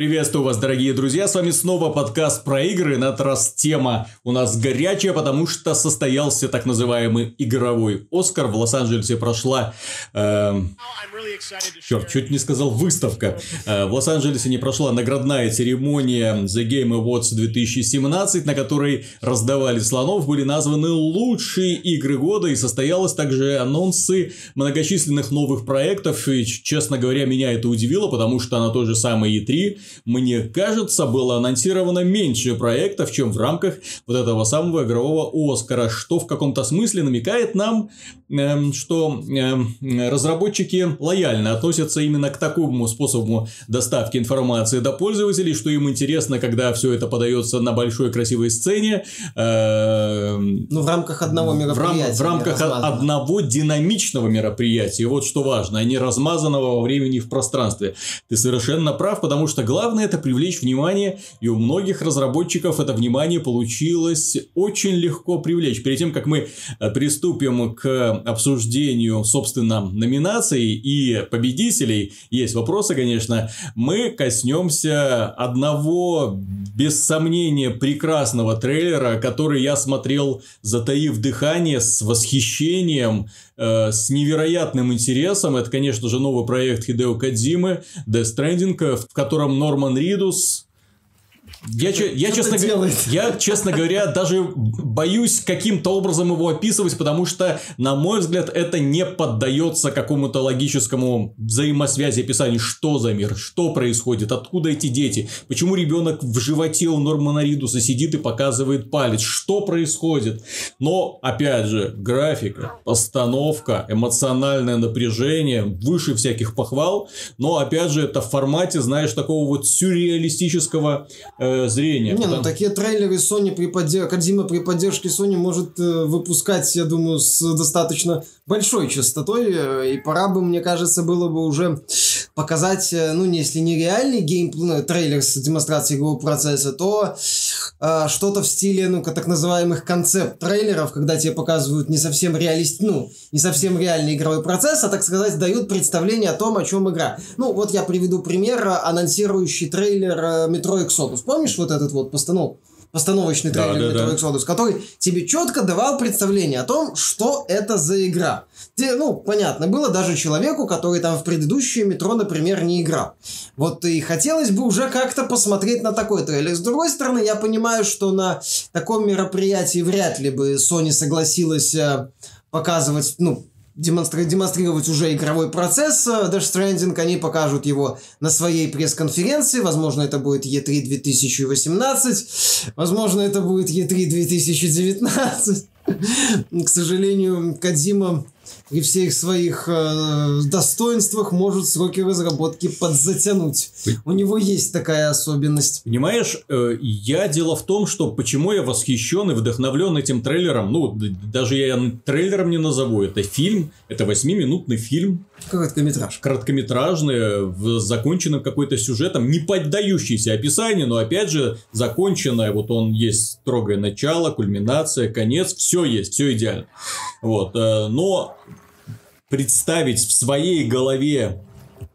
Приветствую вас, дорогие друзья, с вами снова подкаст про игры. На этот раз тема у нас горячая, потому что состоялся так называемый игровой Оскар. В Лос-Анджелесе прошла, э, черт, чуть не сказал, выставка. Э, в Лос-Анджелесе не прошла наградная церемония The Game Awards 2017, на которой раздавали слонов, были названы лучшие игры года и состоялось также анонсы многочисленных новых проектов. И, честно говоря, меня это удивило, потому что на той же самой E3 мне кажется, было анонсировано меньше проектов, чем в рамках вот этого самого игрового Оскара, что в каком-то смысле намекает нам, э, что э, разработчики лояльно относятся именно к такому способу доставки информации до пользователей, что им интересно, когда все это подается на большой красивой сцене. Э, ну, в рамках одного мероприятия. В, рам- в рамках одного динамичного мероприятия. Вот что важно, а не размазанного во времени в пространстве. Ты совершенно прав, потому что главное Главное это привлечь внимание, и у многих разработчиков это внимание получилось очень легко привлечь. Перед тем, как мы э, приступим к обсуждению, собственно, номинаций и победителей, есть вопросы, конечно, мы коснемся одного, без сомнения, прекрасного трейлера, который я смотрел, затаив дыхание, с восхищением, Э, с невероятным интересом. Это, конечно же, новый проект Хидео Кадзимы, Death Stranding, в котором Norman Reedus, я, я, честно, я, честно говоря, даже боюсь каким-то образом его описывать, потому что, на мой взгляд, это не поддается какому-то логическому взаимосвязи описанию, что за мир, что происходит, откуда эти дети, почему ребенок в животе у Нормана Ридуса сидит и показывает палец, что происходит. Но, опять же, графика, постановка, эмоциональное напряжение выше всяких похвал, но, опять же, это в формате, знаешь, такого вот сюрреалистического э, э, зрения. Не, потому... ну такие трейлеры Sony при поддержке, Кодзима при поддержке Sony может э, выпускать, я думаю, с достаточно большой частотой, э, и пора бы, мне кажется, было бы уже показать, э, ну, если не реальный геймплей, ну, трейлер с демонстрацией игрового процесса, то э, что-то в стиле, ну, так называемых концепт-трейлеров, когда тебе показывают не совсем реалист, ну, не совсем реальный игровой процесс, а, так сказать, дают представление о том, о чем игра. Ну, вот я приведу пример, анонсирующий трейлер Metro Exodus. Помнишь вот этот вот постанов? Постановочный трейлер да, Metro да, Exodus, который тебе четко давал представление о том, что это за игра. Ты, ну, понятно, было даже человеку, который там в предыдущее метро, например, не играл. Вот и хотелось бы уже как-то посмотреть на такой трейлер. С другой стороны, я понимаю, что на таком мероприятии вряд ли бы Sony согласилась э, показывать, ну, демонстри- демонстрировать уже игровой процесс Death Stranding, они покажут его на своей пресс-конференции, возможно, это будет E3 2018, возможно, это будет E3 2019. К сожалению, Кадзима при всех своих э, достоинствах может сроки разработки подзатянуть. У него есть такая особенность. Понимаешь, э, я дело в том, что почему я восхищен и вдохновлен этим трейлером. Ну, даже я трейлером не назову. Это фильм, это восьмиминутный фильм. Короткометраж. Короткометражный, в законченным какой-то сюжетом, не поддающийся описанию, но опять же, законченное, вот он есть строгое начало, кульминация, конец, все есть, все идеально. Вот, э, но представить в своей голове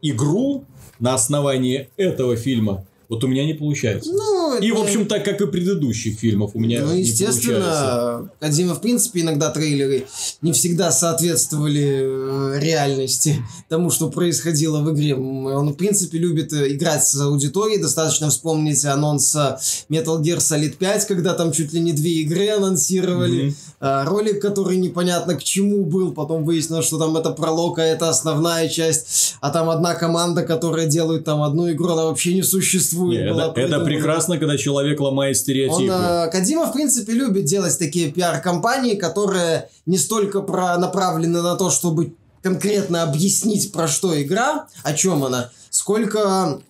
игру на основании этого фильма вот у меня не получается. Ну, и, это... в общем, так как и предыдущих фильмов у меня ну, не естественно, Кадзима, в принципе, иногда трейлеры не всегда соответствовали э, реальности тому, что происходило в игре. Он, в принципе, любит э, играть с аудиторией. Достаточно вспомнить анонс э, Metal Gear Solid 5, когда там чуть ли не две игры анонсировали. Mm-hmm. Ролик, который непонятно к чему был. Потом выяснилось, что там это пролог, а это основная часть. А там одна команда, которая делает там одну игру, она вообще не существует существует. Нет, это, это прекрасно, когда человек ломает стереотипы. Он, э, Кадима, в принципе, любит делать такие пиар-компании, которые не столько про, направлены на то, чтобы конкретно объяснить, про что игра, о чем она, сколько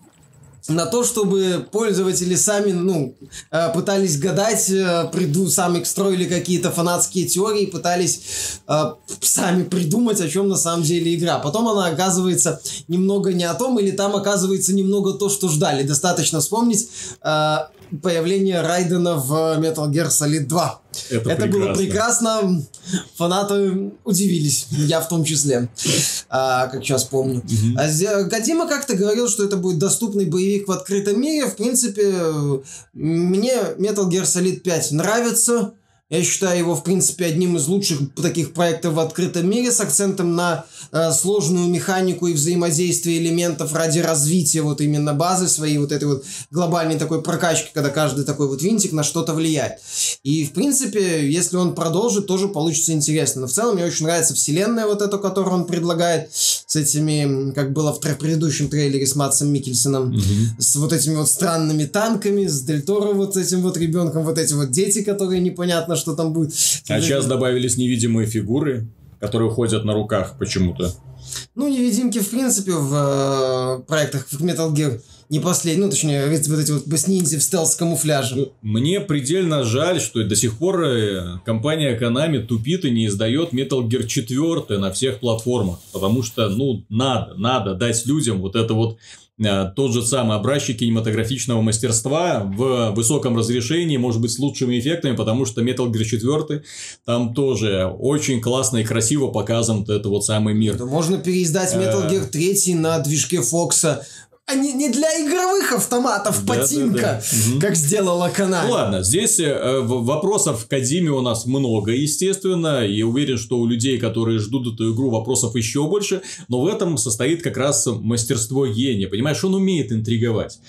на то, чтобы пользователи сами, ну, э, пытались гадать, э, приду, сами строили какие-то фанатские теории, пытались э, сами придумать, о чем на самом деле игра. Потом она оказывается немного не о том, или там оказывается немного то, что ждали. Достаточно вспомнить появление Райдена в Metal Gear Solid 2 Это, Это было прекрасно. Фанаты удивились. Я в том числе. А, как сейчас помню. А зе- Кодзима как-то говорил, что это будет доступный боевик в открытом мире. В принципе, мне Metal Gear Solid 5 нравится. Я считаю его, в принципе, одним из лучших таких проектов в открытом мире с акцентом на э, сложную механику и взаимодействие элементов ради развития вот именно базы своей вот этой вот глобальной такой прокачки, когда каждый такой вот винтик на что-то влияет. И, в принципе, если он продолжит, тоже получится интересно. Но в целом мне очень нравится вселенная вот эту, которую он предлагает с этими, как было в предыдущем трейлере с Матсом Микельсоном, Мгм. с вот этими вот странными танками, с Дель Торо вот этим вот ребенком, вот эти вот дети, которые непонятно, что там будет. А сейчас добавились невидимые фигуры, которые ходят на руках почему-то. Ну, невидимки, в принципе, в э, проектах в Metal Gear не последний, ну, точнее, вот эти вот ниндзя в стелс-камуфляже. Ну, Мне предельно жаль, что до сих пор э, компания Konami тупит и не издает Metal Gear 4 на всех платформах. Потому что, ну, надо, надо дать людям вот это вот тот же самый образчик кинематографичного мастерства в высоком разрешении, может быть, с лучшими эффектами, потому что Metal Gear 4 там тоже очень классно и красиво показан этот вот самый мир. Можно переиздать Metal Э. Gear 3 на движке Фокса. А не, не для игровых автоматов Да, да, потинка, да. Мгм. как сделала Konami. Ну ладно, здесь э, вопросов к Кадиме у нас много, естественно, и уверен, что у людей, которые ждут эту игру, вопросов еще больше, но в этом состоит как раз мастерство гения, понимаешь, он умеет интриговать.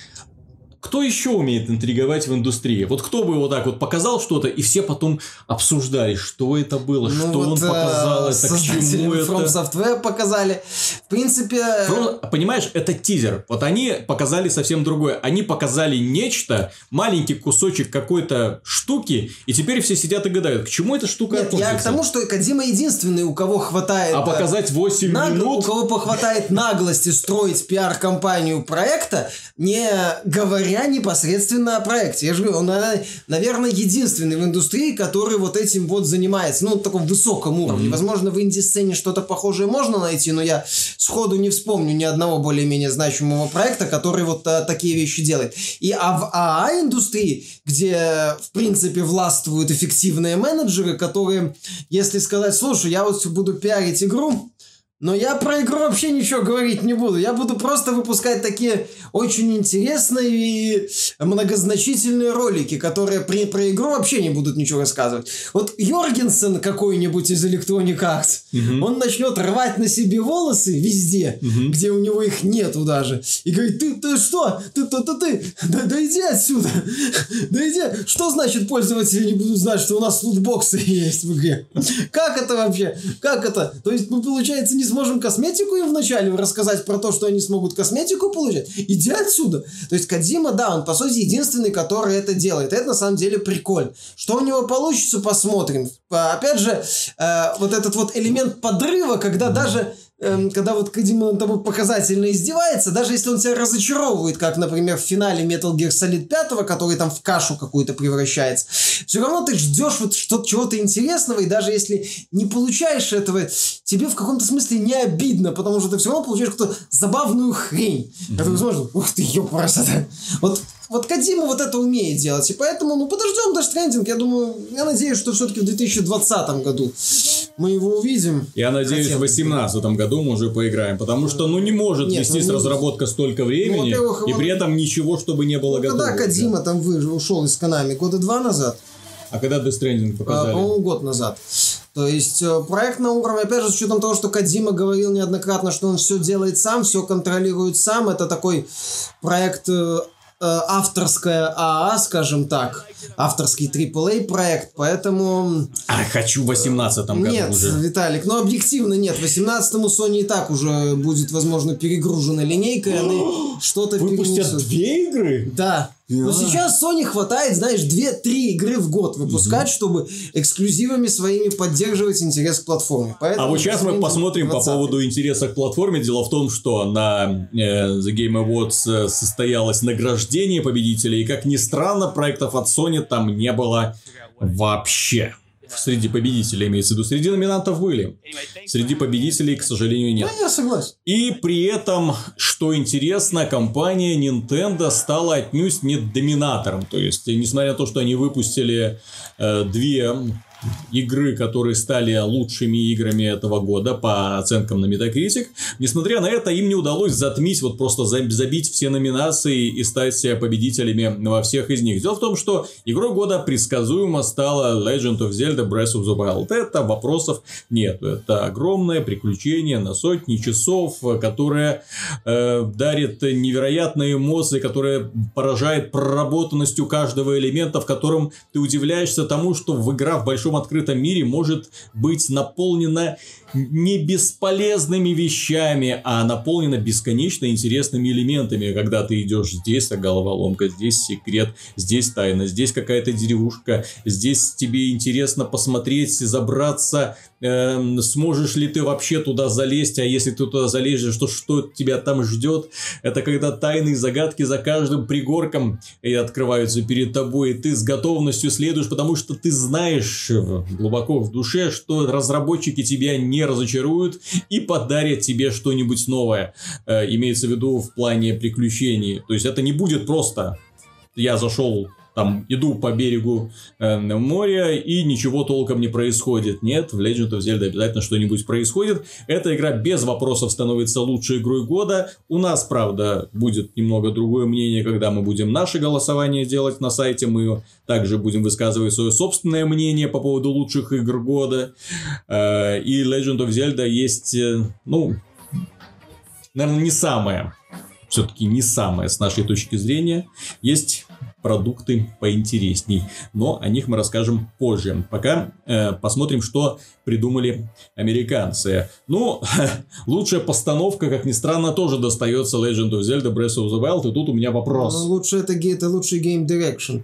Кто еще умеет интриговать в индустрии? Вот кто бы вот так вот показал что-то, и все потом обсуждали, что это было, Ну что он вот, э, показал, это к чему это. From Software показали. В принципе... Про- Понимаешь, это тизер. Вот они показали совсем другое. Они показали нечто, маленький кусочек какой-то штуки, и теперь все сидят и гадают, к чему эта штука Нет, я к относится. тому, что Кадима единственный, у кого хватает... А э, показать 8 Наг- У минут... кого похватает наглости строить пиар-компанию проекта, не говоря непосредственно о проекте. Я же говорю, он, э, наверное, единственный в индустрии, который вот этим вот занимается. Ну, на таком высоком уровне. Возможно, в инди-сцене что-то похожее можно найти, но я сходу не вспомню ни одного более-менее значимого проекта, который вот э, такие вещи делает. И а в АА-индустрии, где, в принципе, властвуют эффективные менеджеры, которые, если сказать, слушай, я вот буду пиарить игру, но я про игру вообще ничего говорить не буду. Я буду просто выпускать такие очень интересные и многозначительные ролики, которые при, про игру вообще не будут ничего рассказывать. Вот Йоргенсен какой-нибудь из Electronic Arts, Мгм. он начнет рвать на себе волосы везде, Мгм. где у него их нету даже. И говорит, ты, ты что? Ты, ты, ты, ты, да, да иди отсюда. Да иди. Что значит пользователи не будут знать, что у нас лутбоксы есть в игре? Как это вообще? Как это? То есть мы, получается, не сможем косметику им вначале рассказать про то, что они смогут косметику получать? Иди отсюда. То есть Кадима, да, он, по сути, единственный, который это делает. Это, на самом деле, прикольно. Что у него получится, посмотрим. А, Опять же, э, вот этот вот элемент подрыва, когда даже эм, когда вот Кадима над тобой показательно издевается, даже если он тебя разочаровывает, как, например, в финале Metal Gear Solid 5, который там в кашу какую-то превращается, все равно ты ждешь вот что-то, чего-то интересного, и даже если не получаешь этого, тебе в каком-то смысле не обидно, потому что ты все равно получаешь какую-то забавную хрень. Которую смотришь, ух ты, ёпрасота. Вот вот Кадима вот это умеет делать, и поэтому, ну, подождем Dash Stranding, я думаю, я надеюсь, что все-таки в 2020 году мы его увидим. Я надеюсь, Хотел в бы. 2018 году мы уже поиграем, потому что, ну, не может Нет, вестись ну, разработка столько времени, во-первых, и при этом ничего, чтобы не было Ну, готово. когда Кадима там вы, ушел из Канами? Года два назад? А когда Death Stranding А, показали? По-моему, год назад. То есть э, проект на уровне, опять же, с учетом того, что Кадима говорил неоднократно, что он все делает сам, все контролирует сам. Это такой проект э, авторская АА, скажем так, авторский AAA проект, поэтому... А, хочу в 18 году Нет, уже. Виталик, ну объективно нет. 18-му Sony и так уже будет, возможно, перегружена линейка, и они что-то Выпустят перенесут. две игры? Да. Но А. сейчас Sony хватает, знаешь, 2-3 игры в год выпускать, чтобы эксклюзивами своими поддерживать интерес к платформе. Поэтому А вот сейчас мы посмотрим по 20. поводу интереса к платформе. Дело в том, что на э, The Game Awards э, состоялось награждение победителей, и, как ни странно, проектов от Sony там не было вообще. Среди победителей имеется в виду. Среди номинантов были. Среди победителей, к сожалению, нет. Ну, я согласен. И при этом, что интересно, компания Nintendo стала отнюдь не доминатором. То есть, несмотря на то, что они выпустили э, две игры, которые стали лучшими играми этого года по оценкам на Metacritic. Несмотря на это, им не удалось затмить, вот просто забить все номинации и стать победителями во всех из них. Дело в том, что игрой года предсказуемо стала Legend of Zelda Breath of the Wild. Это вопросов нет. Это огромное приключение на сотни часов, которое э, дарит невероятные эмоции, которое поражает проработанностью каждого элемента, в котором ты удивляешься тому, что в игра в большом открытом мире может быть наполнена не бесполезными вещами, а наполнена бесконечно интересными элементами, когда ты идешь здесь, а головоломка, здесь секрет, здесь тайна, здесь какая-то деревушка, здесь тебе интересно посмотреть, забраться, э, сможешь ли ты вообще туда залезть, а если ты туда залезешь, что, что тебя там ждет, это когда тайные загадки за каждым пригорком и открываются перед тобой, и ты с готовностью следуешь, потому что ты знаешь глубоко в душе, что разработчики тебя не разочаруют и подарят тебе что-нибудь новое. Э, имеется в виду в плане приключений. То есть это не будет просто я зашел там иду по берегу э, моря и ничего толком не происходит. Нет, в Legend of Zelda обязательно что-нибудь происходит. Эта игра без вопросов становится лучшей игрой года. У нас, правда, будет немного другое мнение, когда мы будем наше голосование делать на сайте. Мы также будем высказывать свое собственное мнение по поводу лучших игр года. Э, и Legend of Zelda есть, э, ну, наверное, не самое все-таки не самое с нашей точки зрения. Есть продукты поинтересней. Но о них мы расскажем позже. Пока э, посмотрим, что придумали американцы. Ну, лучшая постановка, как ни странно, тоже достается Legend of Zelda Breath of the Wild. И тут у меня вопрос. Ну, лучше это, это лучший Game Direction.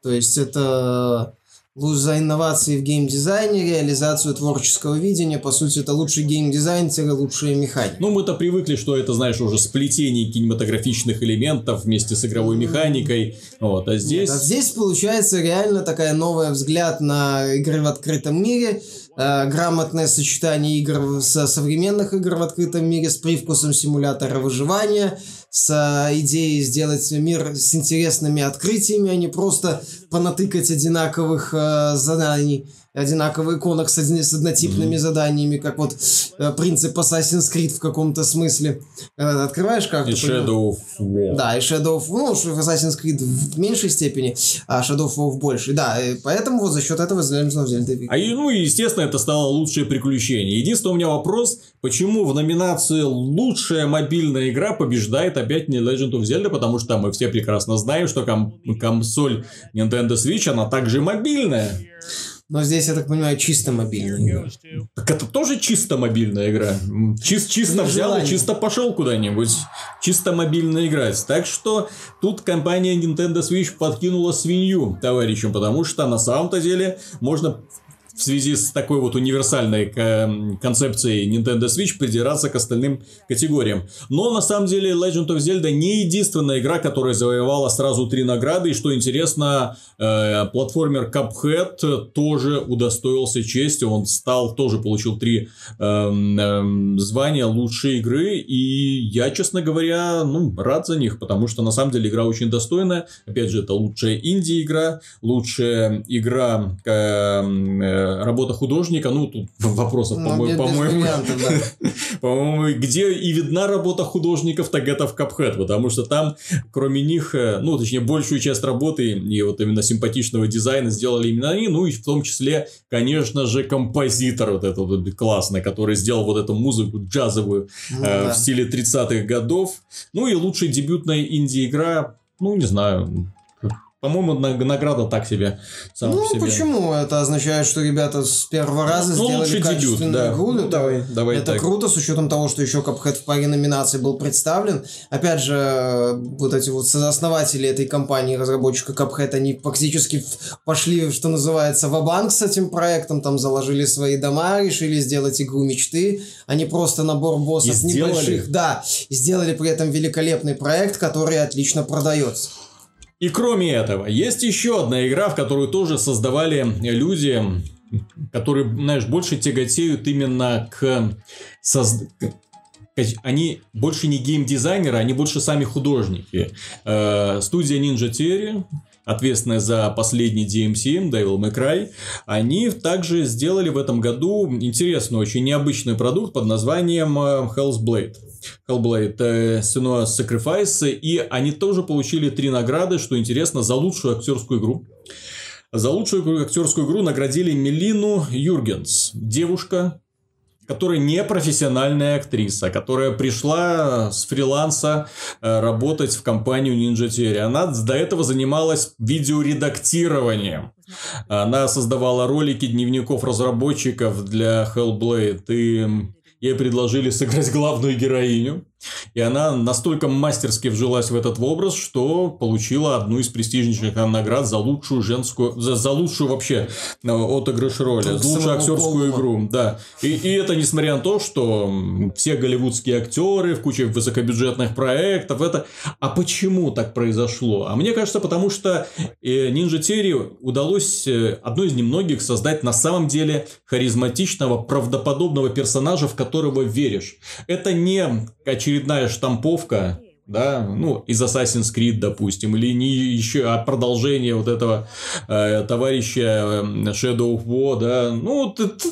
То есть это за инновации в геймдизайне, реализацию творческого видения. По сути, это лучший геймдизайн, лучшая механика. Ну, мы-то привыкли, что это, знаешь, уже сплетение кинематографичных элементов вместе с игровой механикой. Вот, а здесь... Нет, а здесь получается реально такая новая взгляд на игры в открытом мире, э, грамотное сочетание игр со современных игр в открытом мире с привкусом симулятора выживания, с э, идеей сделать мир с интересными открытиями, а не просто понатыкать одинаковых э, заданий одинаковый иконок с, с однотипными mm-hmm. заданиями, как вот э, принцип Assassin's Creed в каком-то смысле. Когда открываешь карту... И Shadow of War. Да, и Shadow of Ну, Assassin's Creed в меньшей степени, а Shadow of War в большей. Да, и поэтому вот за счет этого Legend взяли А и, ну, и, естественно, это стало лучшее приключение. Единственный у меня вопрос, почему в номинации «Лучшая мобильная игра» побеждает опять не Legend of Zelda, потому что мы все прекрасно знаем, что ком- консоль Nintendo Switch, она также мобильная. Но здесь, я так понимаю, чисто мобильная игра. Так это тоже чисто мобильная игра. Чис чисто взял и чисто пошел куда-нибудь. Чисто мобильная игра. Так что тут компания Nintendo Switch подкинула свинью товарищам, потому что на самом-то деле можно в связи с такой вот универсальной концепцией Nintendo Switch придираться к остальным категориям. Но на самом деле Legend of Zelda не единственная игра, которая завоевала сразу три награды. И что интересно, э, платформер Cuphead тоже удостоился чести. Он стал, тоже получил три э, э, звания лучшей игры. И я, честно говоря, ну, рад за них, потому что на самом деле игра очень достойная. Опять же, это лучшая инди-игра, лучшая игра э, работа художника, ну, тут вопросов, ну, по-моему, по-моему, по-моему, где и видна работа художников, так это в Капхед, потому что там, кроме них, э, ну, точнее, большую часть работы и вот именно симпатичного дизайна сделали именно они, ну, и в том числе, конечно же, композитор вот этот вот классный, который сделал вот эту музыку джазовую ну, э, да. в стиле 30-х годов, ну, и лучшая дебютная инди-игра, ну, не знаю, по-моему, награда так себе. Сам ну, себе. почему? Это означает, что ребята с первого раза ну, сделали качественную дебют, да. игру. Ну, давай, давай это так. круто, с учетом того, что еще Cuphead в паре номинаций был представлен. Опять же, вот эти вот основатели этой компании, разработчика Cuphead, они фактически пошли, что называется, в банк с этим проектом, там заложили свои дома, решили сделать игру мечты. Они просто набор боссов небольших. Да, сделали при этом великолепный проект, который отлично продается. И кроме этого, есть еще одна игра, в которую тоже создавали люди, которые, знаешь, больше тяготеют именно к соз... Они больше не геймдизайнеры, они больше сами художники. Э, студия Ninja Theory, ответственная за последний DMC, Devil May Cry, они также сделали в этом году интересный, очень необычный продукт под названием э, Hell's Blade. Hellblade э, Senua Sacrifice, и они тоже получили три награды, что интересно, за лучшую актерскую игру. За лучшую актерскую игру наградили Мелину Юргенс. Девушка, которая не профессиональная актриса, которая пришла с фриланса э, работать в компанию Ninja Theory. Она до этого занималась видеоредактированием. Она создавала ролики дневников разработчиков для Hellblade и ей предложили сыграть главную героиню. И она настолько мастерски вжилась в этот образ, что получила одну из престижнейших наград за лучшую женскую, за, за лучшую вообще э, отыгрыш роли, за лучшую актерскую игру. Да. И, и это несмотря на то, что все голливудские актеры в куче высокобюджетных проектов, это... А почему так произошло? А мне кажется, потому что Ninja э, Theory удалось э, одной из немногих создать на самом деле харизматичного, правдоподобного персонажа, в которого веришь. Это не очередная штамповка, да, ну, из Assassin's Creed, допустим, или не еще а продолжение вот этого э, товарища э, Shadow of War, да, ну, ты, ты,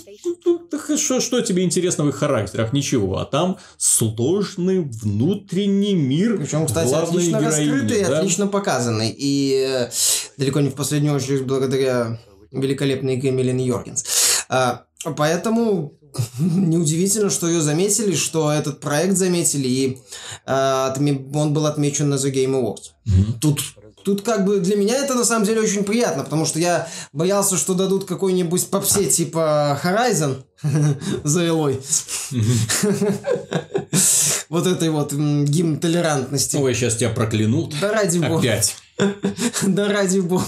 ты, что, что тебе интересно в их характерах? Ничего, а там сложный внутренний мир Причем, кстати, отлично героини, раскрытый, да? отлично показанный, и э, далеко не в последнюю очередь благодаря великолепной Мелин Йоргенс. А, поэтому неудивительно, что ее заметили, что этот проект заметили, и э, он был отмечен на The Game Awards. Mm-hmm. Тут Тут как бы для меня это на самом деле очень приятно, потому что я боялся, что дадут какой-нибудь попсе типа Horizon за Элой. Вот этой вот гимн толерантности. Ой, сейчас тебя проклянут. Да ради бога. Опять. Да ради бога.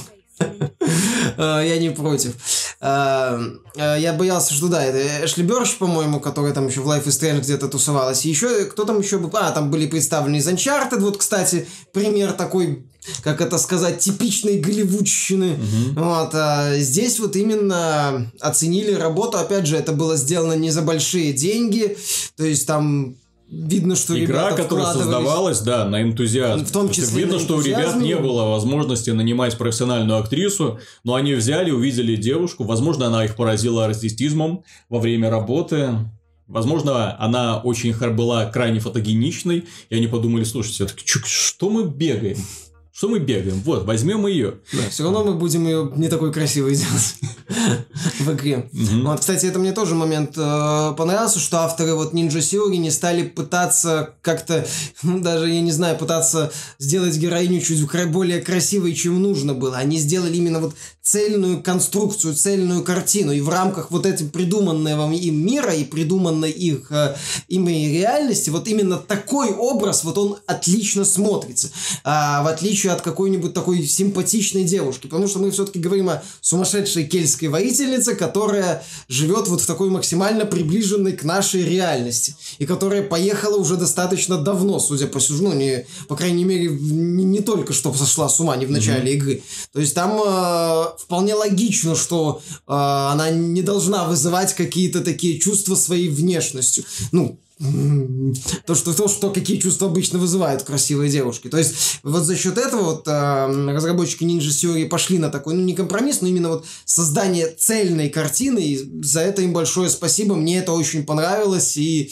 Э, я не против. Э, э, я боялся, что да, это Эшли Бёрш, по-моему, который там еще в Life is Strange где-то тусовалась. И еще кто там еще был? А, там были представлены из Uncharted. Вот, кстати, пример такой как это сказать, типичной голливудщины. Угу. Вот, а здесь вот именно оценили работу. Опять же, это было сделано не за большие деньги. То есть там видно, что Игра, которая создавалась, да, на энтузиазм. В том числе Видно, что у ребят не было возможности нанимать профессиональную актрису, но они взяли, увидели девушку, возможно, она их поразила артистизмом во время работы, Возможно, она очень была крайне фотогеничной, и они подумали, слушайте, что мы бегаем? Что мы бегаем? Вот, возьмем ее. Да, все равно мы будем ее не такой красивой делать в игре. Вот, кстати, это мне тоже момент э, понравился, что авторы вот Ninja Theory не стали пытаться как-то, ну, даже, я не знаю, пытаться сделать героиню чуть более красивой, чем нужно было. Они сделали именно вот цельную конструкцию, цельную картину. И в рамках вот этим придуманного им мира и придуманной их э, ими реальности, вот именно такой образ, вот он отлично смотрится. А, в отличие от какой-нибудь такой симпатичной девушки. Потому что мы все-таки говорим о сумасшедшей кельтской воительнице, которая живет вот в такой максимально приближенной к нашей реальности. И которая поехала уже достаточно давно, судя по сюжету, ну, не, по крайней мере, не, не только что сошла с ума, не в начале mm-hmm. игры. То есть там э, вполне логично, что э, она не должна вызывать какие-то такие чувства своей внешностью. Ну, то, что, то, что какие чувства обычно вызывают красивые девушки. То есть, вот за счет этого вот э, разработчики Ninja Theory пошли на такой, ну, не компромисс, но именно вот создание цельной картины, и за это им большое спасибо, мне это очень понравилось, и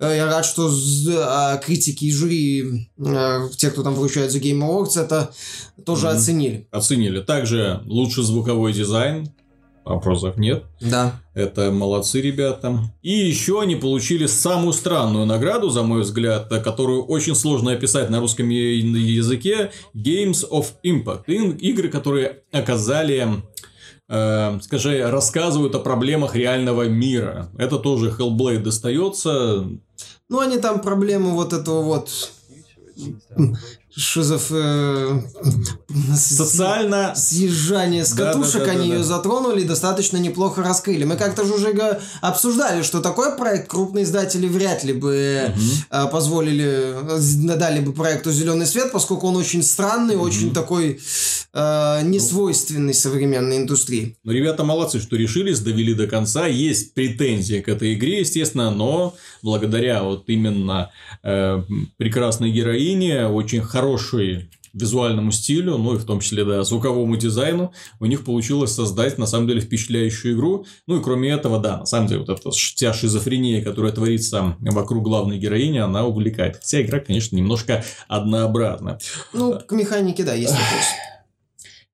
э, я рад, что э, критики и жюри, э, те, кто там вручают за Game Awards, это тоже mm-hmm. оценили. Оценили. Также лучший звуковой дизайн, вопросов нет. Да. Это молодцы ребята. И еще они получили самую странную награду, за мой взгляд, которую очень сложно описать на русском языке. Games of Impact. Игры, которые оказали э, скажи, рассказывают о проблемах реального мира. Это тоже Hellblade достается. Ну, они там проблемы вот этого вот шизов... Э, Социально... Съезжание с Да, да, катушек, да, да, они ее затронули и достаточно неплохо раскрыли. Мы как-то же уже обсуждали, что такой проект крупные издатели вряд ли бы э, позволили, э, дали бы проекту зеленый свет, поскольку он очень странный, очень такой э, несвойственный современной индустрии. Ну, ребята молодцы, что решились, довели до конца. Есть претензии к этой игре, естественно, но благодаря вот именно э, прекрасной героине, очень хорошей визуальному стилю, ну и в том числе, да, звуковому дизайну, у них получилось создать, на самом деле, впечатляющую игру. Ну и кроме этого, да, на самом деле, вот эта вся шизофрения, которая творится вокруг главной героини, она увлекает. Хотя игра, конечно, немножко однообразна. Ну, к механике, да, есть вопрос.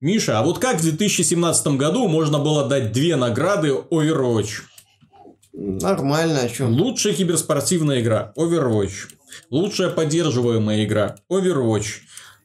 Миша, а вот как в 2017 году можно было дать две награды Overwatch? Нормально, о чем? Лучшая киберспортивная игра Overwatch. Лучшая поддерживаемая игра Overwatch.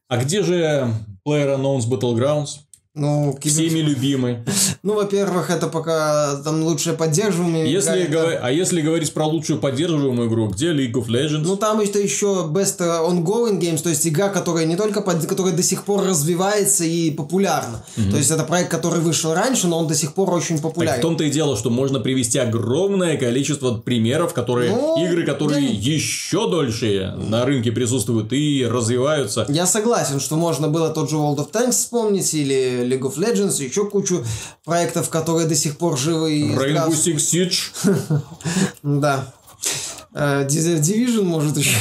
А где же PlayerUnknown's Battlegrounds? Ну, кибер- Всеми любимый. ну, во-первых, это пока там лучшая поддерживаемая игра, Если это- гова- А если говорить про лучшую поддерживаемую игру, где League of Legends? Ну, там это еще best ongoing games, то есть игра, которая не только под... которая до сих пор развивается и популярна. То есть это проект, который вышел раньше, но он до сих пор очень Так популярен. в том-то и дело, что можно привести огромное количество примеров, которые Ну, игры, которые я- еще дольше на рынке присутствуют и развиваются. Я согласен, что можно было тот же World of Tanks вспомнить, или League of Legends, еще кучу проектов, которые до сих пор живы и Rainbow. Six Siege Да. Э, Division, может, еще.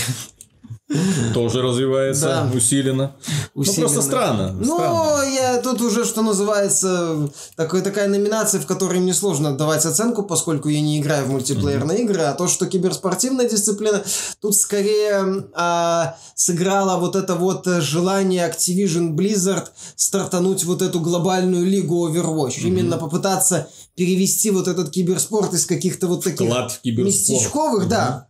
Тоже развивается Да. усиленно. Ну, усиленно. просто странно. Ну, странно. я тут уже, что называется, такой, такая номинация, в которой мне сложно давать оценку, поскольку я не играю в мультиплеерные игры, а то, что киберспортивная дисциплина, тут скорее а, сыграло вот это вот желание Activision Blizzard стартануть вот эту глобальную лигу Overwatch. Именно попытаться перевести вот этот киберспорт из каких-то вот таких Вклад в киберспорт. местечковых, да,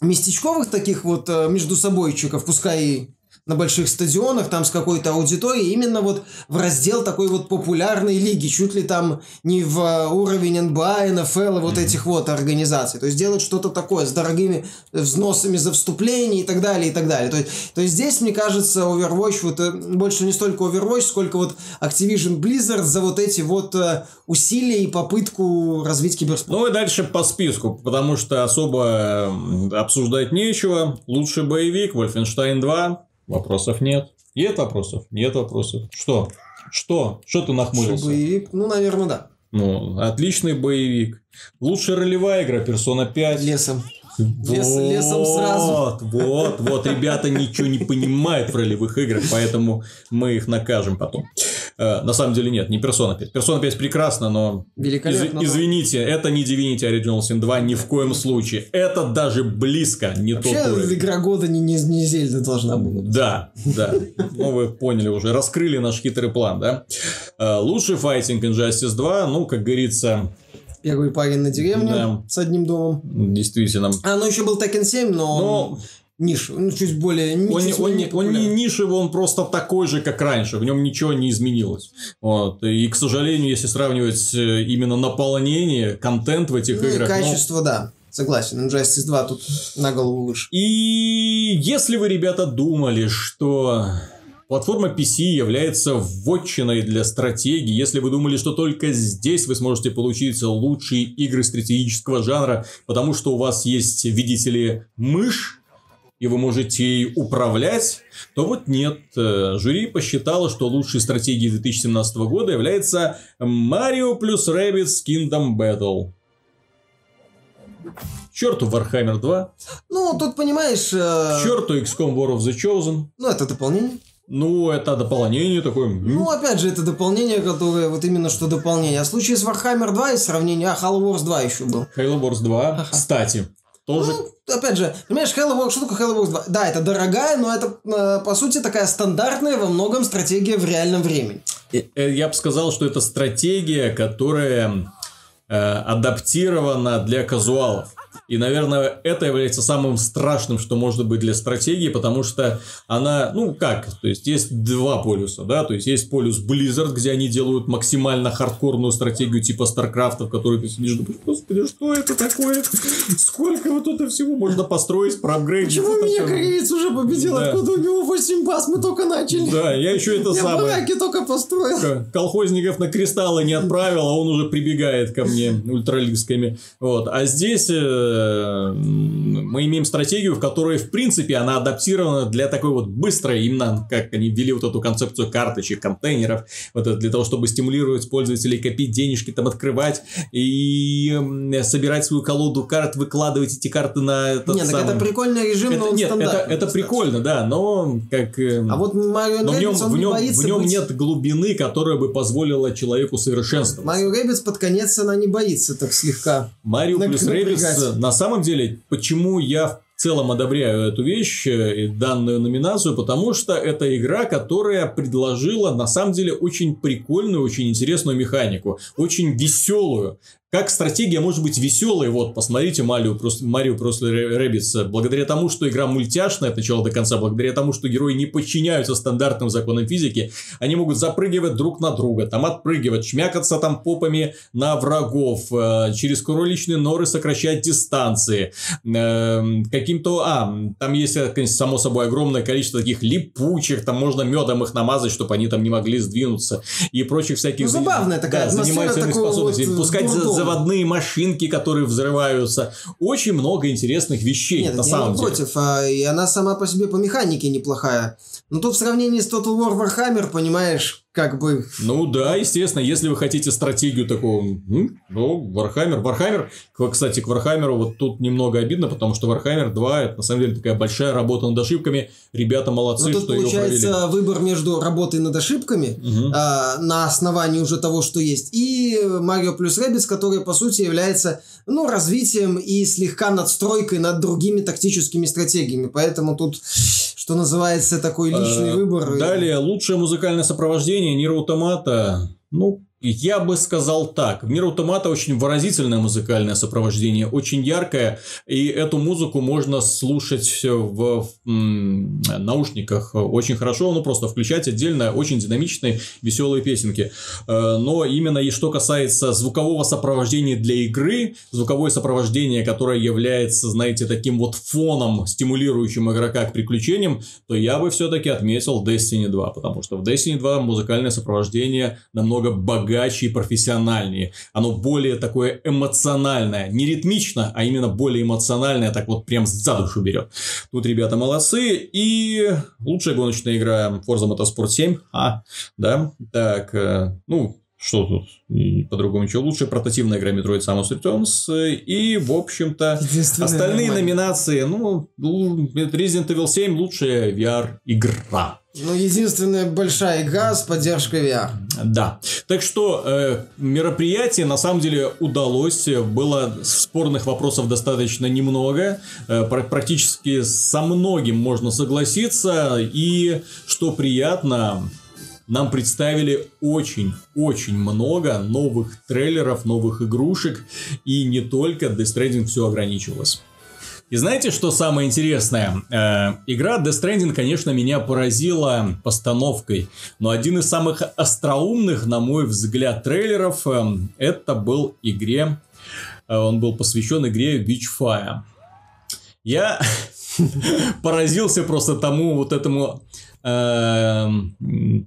местечковых таких вот э, между собойчиков, пускай на больших стадионах, там с какой-то аудиторией, именно вот в раздел такой вот популярной лиги, чуть ли там не в э, уровень НБА, НФЛ и вот этих вот организаций. То есть делать что-то такое с дорогими взносами за вступление и так далее, и так далее. То есть, то есть здесь, мне кажется, Overwatch, вот э, больше не столько Overwatch, сколько вот Activision Blizzard за вот эти вот э, усилия и попытку развить киберспорт. Ну и дальше по списку, потому что особо обсуждать нечего. Лучший боевик, Wolfenstein 2, вопросов нет. Нет вопросов? Нет вопросов. Что? Что? Что ты нахмурился? Боевик, ну, наверное, да. Ну, отличный боевик. Лучшая ролевая игра, Персона 5. Лесом. Лес- лесом сразу. Вот, вот, вот, ребята ничего не понимают в ролевых играх, поэтому мы их накажем потом. Э, на самом деле нет, не Persona 5. Persona 5 прекрасно, но Великолепно, из- извините, это не Divinity Original Sin 2 ни в коем случае. Это даже близко не Вообще, тот уровень. игра года не, не, не Зельда должна была. Да, да. Ну, вы поняли уже. Раскрыли наш хитрый план, да? Э, Лучший файтинг Injustice 2, ну, как говорится, Первый парень на деревню Да. с одним домом. действительно. А, ну еще был Tekken 7, но Но он ниша, ну, чуть более... Он, чуть он, не, менее он не нишевый, он просто такой же, как раньше. В нем ничего не изменилось. Вот. И, к сожалению, если сравнивать э, именно наполнение, контент в этих Ну, и играх... ну, качество, да. Согласен, Injustice 2 тут на голову выше. И если вы, ребята, думали, что платформа PC является вотчиной для стратегии, если вы думали, что только здесь вы сможете получить лучшие игры стратегического жанра, потому что у вас есть, видите ли, мышь, и вы можете ей управлять, то вот нет. Э, Жюри посчитало, что лучшей стратегией 2017 года является Mario плюс Rabbids Kingdom Battle. Черту Warhammer 2, Ну, тут, понимаешь... э, черту XCOM War of the Chosen. Ну, это дополнение. Ну, это дополнение такое. Ну, опять же, это дополнение, которое вот именно что дополнение. А в случае с Warhammer 2 и сравнение... А, Halo Wars 2 еще был. Halo Wars 2, кстати, тоже Ну, опять же, понимаешь, Halo Wars, что такое Halo Wars 2? Да, это дорогая, но это, э, по сути, такая стандартная во многом стратегия в реальном времени. Э, Я бы сказал, что это стратегия, которая э, адаптирована для казуалов. И, наверное, это является самым страшным, что может быть для стратегии, потому что она, ну как, то есть есть два полюса, да, то есть есть полюс Blizzard, где они делают максимально хардкорную стратегию типа StarCraft, в которой ты сидишь, думаешь, господи, что это такое? Сколько вот это всего можно построить, проапгрейдить? Почему меня кореец уже победил? Да. Откуда у него 8 баз? Мы только начали. Да, я еще это я самое. бараки только построил. Колхозников на кристаллы не отправил, а он уже прибегает ко мне ультралисками. Вот. А здесь э, мы имеем стратегию, в которой, в принципе, она адаптирована для такой вот быстрой, именно как они ввели вот эту концепцию карточек, контейнеров, вот это для того, чтобы стимулировать пользователей копить денежки, там открывать и собирать свою колоду карт, выкладывать эти карты на этот Нет, самый... так это прикольный режим, это, но он Нет, это, это прикольно, да, но как... Э, а вот Марио но в нем, в нем, боится в нем быть... нет глубины, которая бы позволила человеку совершенствоваться. Mario Rabbids под конец она не боится так слегка. Марио плюс Rabbids, на самом деле, почему я в целом одобряю эту вещь, э, данную номинацию, потому что это игра, которая предложила на самом деле очень прикольную, очень интересную механику, очень веселую. Как стратегия может быть веселой, вот, посмотрите Марио, просто, Марио просто Rabbids, благодаря тому, что игра мультяшная от начала до конца, благодаря тому, что герои не подчиняются стандартным законам физики, они могут запрыгивать друг на друга, там отпрыгивать, шмякаться там попами на врагов, э, через кроличные норы сокращать дистанции, э, каким-то, а, там есть, э, само собой, огромное количество таких липучих, там можно медом их намазать, чтобы они там не могли сдвинуться, и прочих всяких... Ну, забавная такая да, занимательных способностей, вот пускать заводные машинки, которые взрываются. Очень много интересных вещей, Нет, на самом деле. против, а, и она сама по себе по механике неплохая. Но тут в сравнении с Total War Warhammer, понимаешь, как бы... Ну да, естественно, если вы хотите стратегию такого, ну, Warhammer. Warhammer, кстати, к Warhammer вот тут немного обидно, потому что Warhammer 2 это на самом деле такая большая работа над ошибками. Ребята молодцы, Но тут что получается ее провели. выбор между работой над ошибками Угу. а, на основании уже того, что есть, и Mario плюс Rabbids, который по сути является ну, развитием и слегка надстройкой над другими тактическими стратегиями. Поэтому тут, что называется, такой личный Э, выбор. Далее, лучшее музыкальное сопровождение Нир Автомата. Ну, я бы сказал так. В Мир Автомата очень выразительное музыкальное сопровождение, очень яркое, и эту музыку можно слушать в, м, наушниках очень хорошо, ну просто включать отдельно очень динамичные, веселые песенки. Э, Но именно и что касается звукового сопровождения для игры, звуковое сопровождение, которое является, знаете, таким вот фоном, стимулирующим игрока к приключениям, то я бы все-таки отметил Destiny 2, потому что в Destiny 2 музыкальное сопровождение намного богаче богаче и профессиональнее. Оно более такое эмоциональное. Не ритмично, а именно более эмоциональное, так вот прям за душу берет. Тут ребята молодцы. И лучшая гоночная игра Forza Motorsport 7. А, да. Так, э, ну, что тут по-другому ничего лучше. Портативная игра Metroid Samus Returns. И, в общем-то, остальные нормально. номинации. Ну, Resident Evil 7 лучшая VR-игра. Ну, единственная большая игра с поддержкой VR. Да. Так что э, мероприятие на самом деле удалось. Было спорных вопросов достаточно немного. Э, пр- практически со многим можно согласиться. И что приятно, нам представили очень-очень много новых трейлеров, новых игрушек. И не только Death Stranding все ограничивалось. И знаете, что самое интересное? Э, игра Death Stranding, конечно, меня поразила постановкой. Но один из самых остроумных, на мой взгляд, трейлеров э, это был игре... э, он был посвящен игре Witchfire. Я поразился просто тому вот этому эм,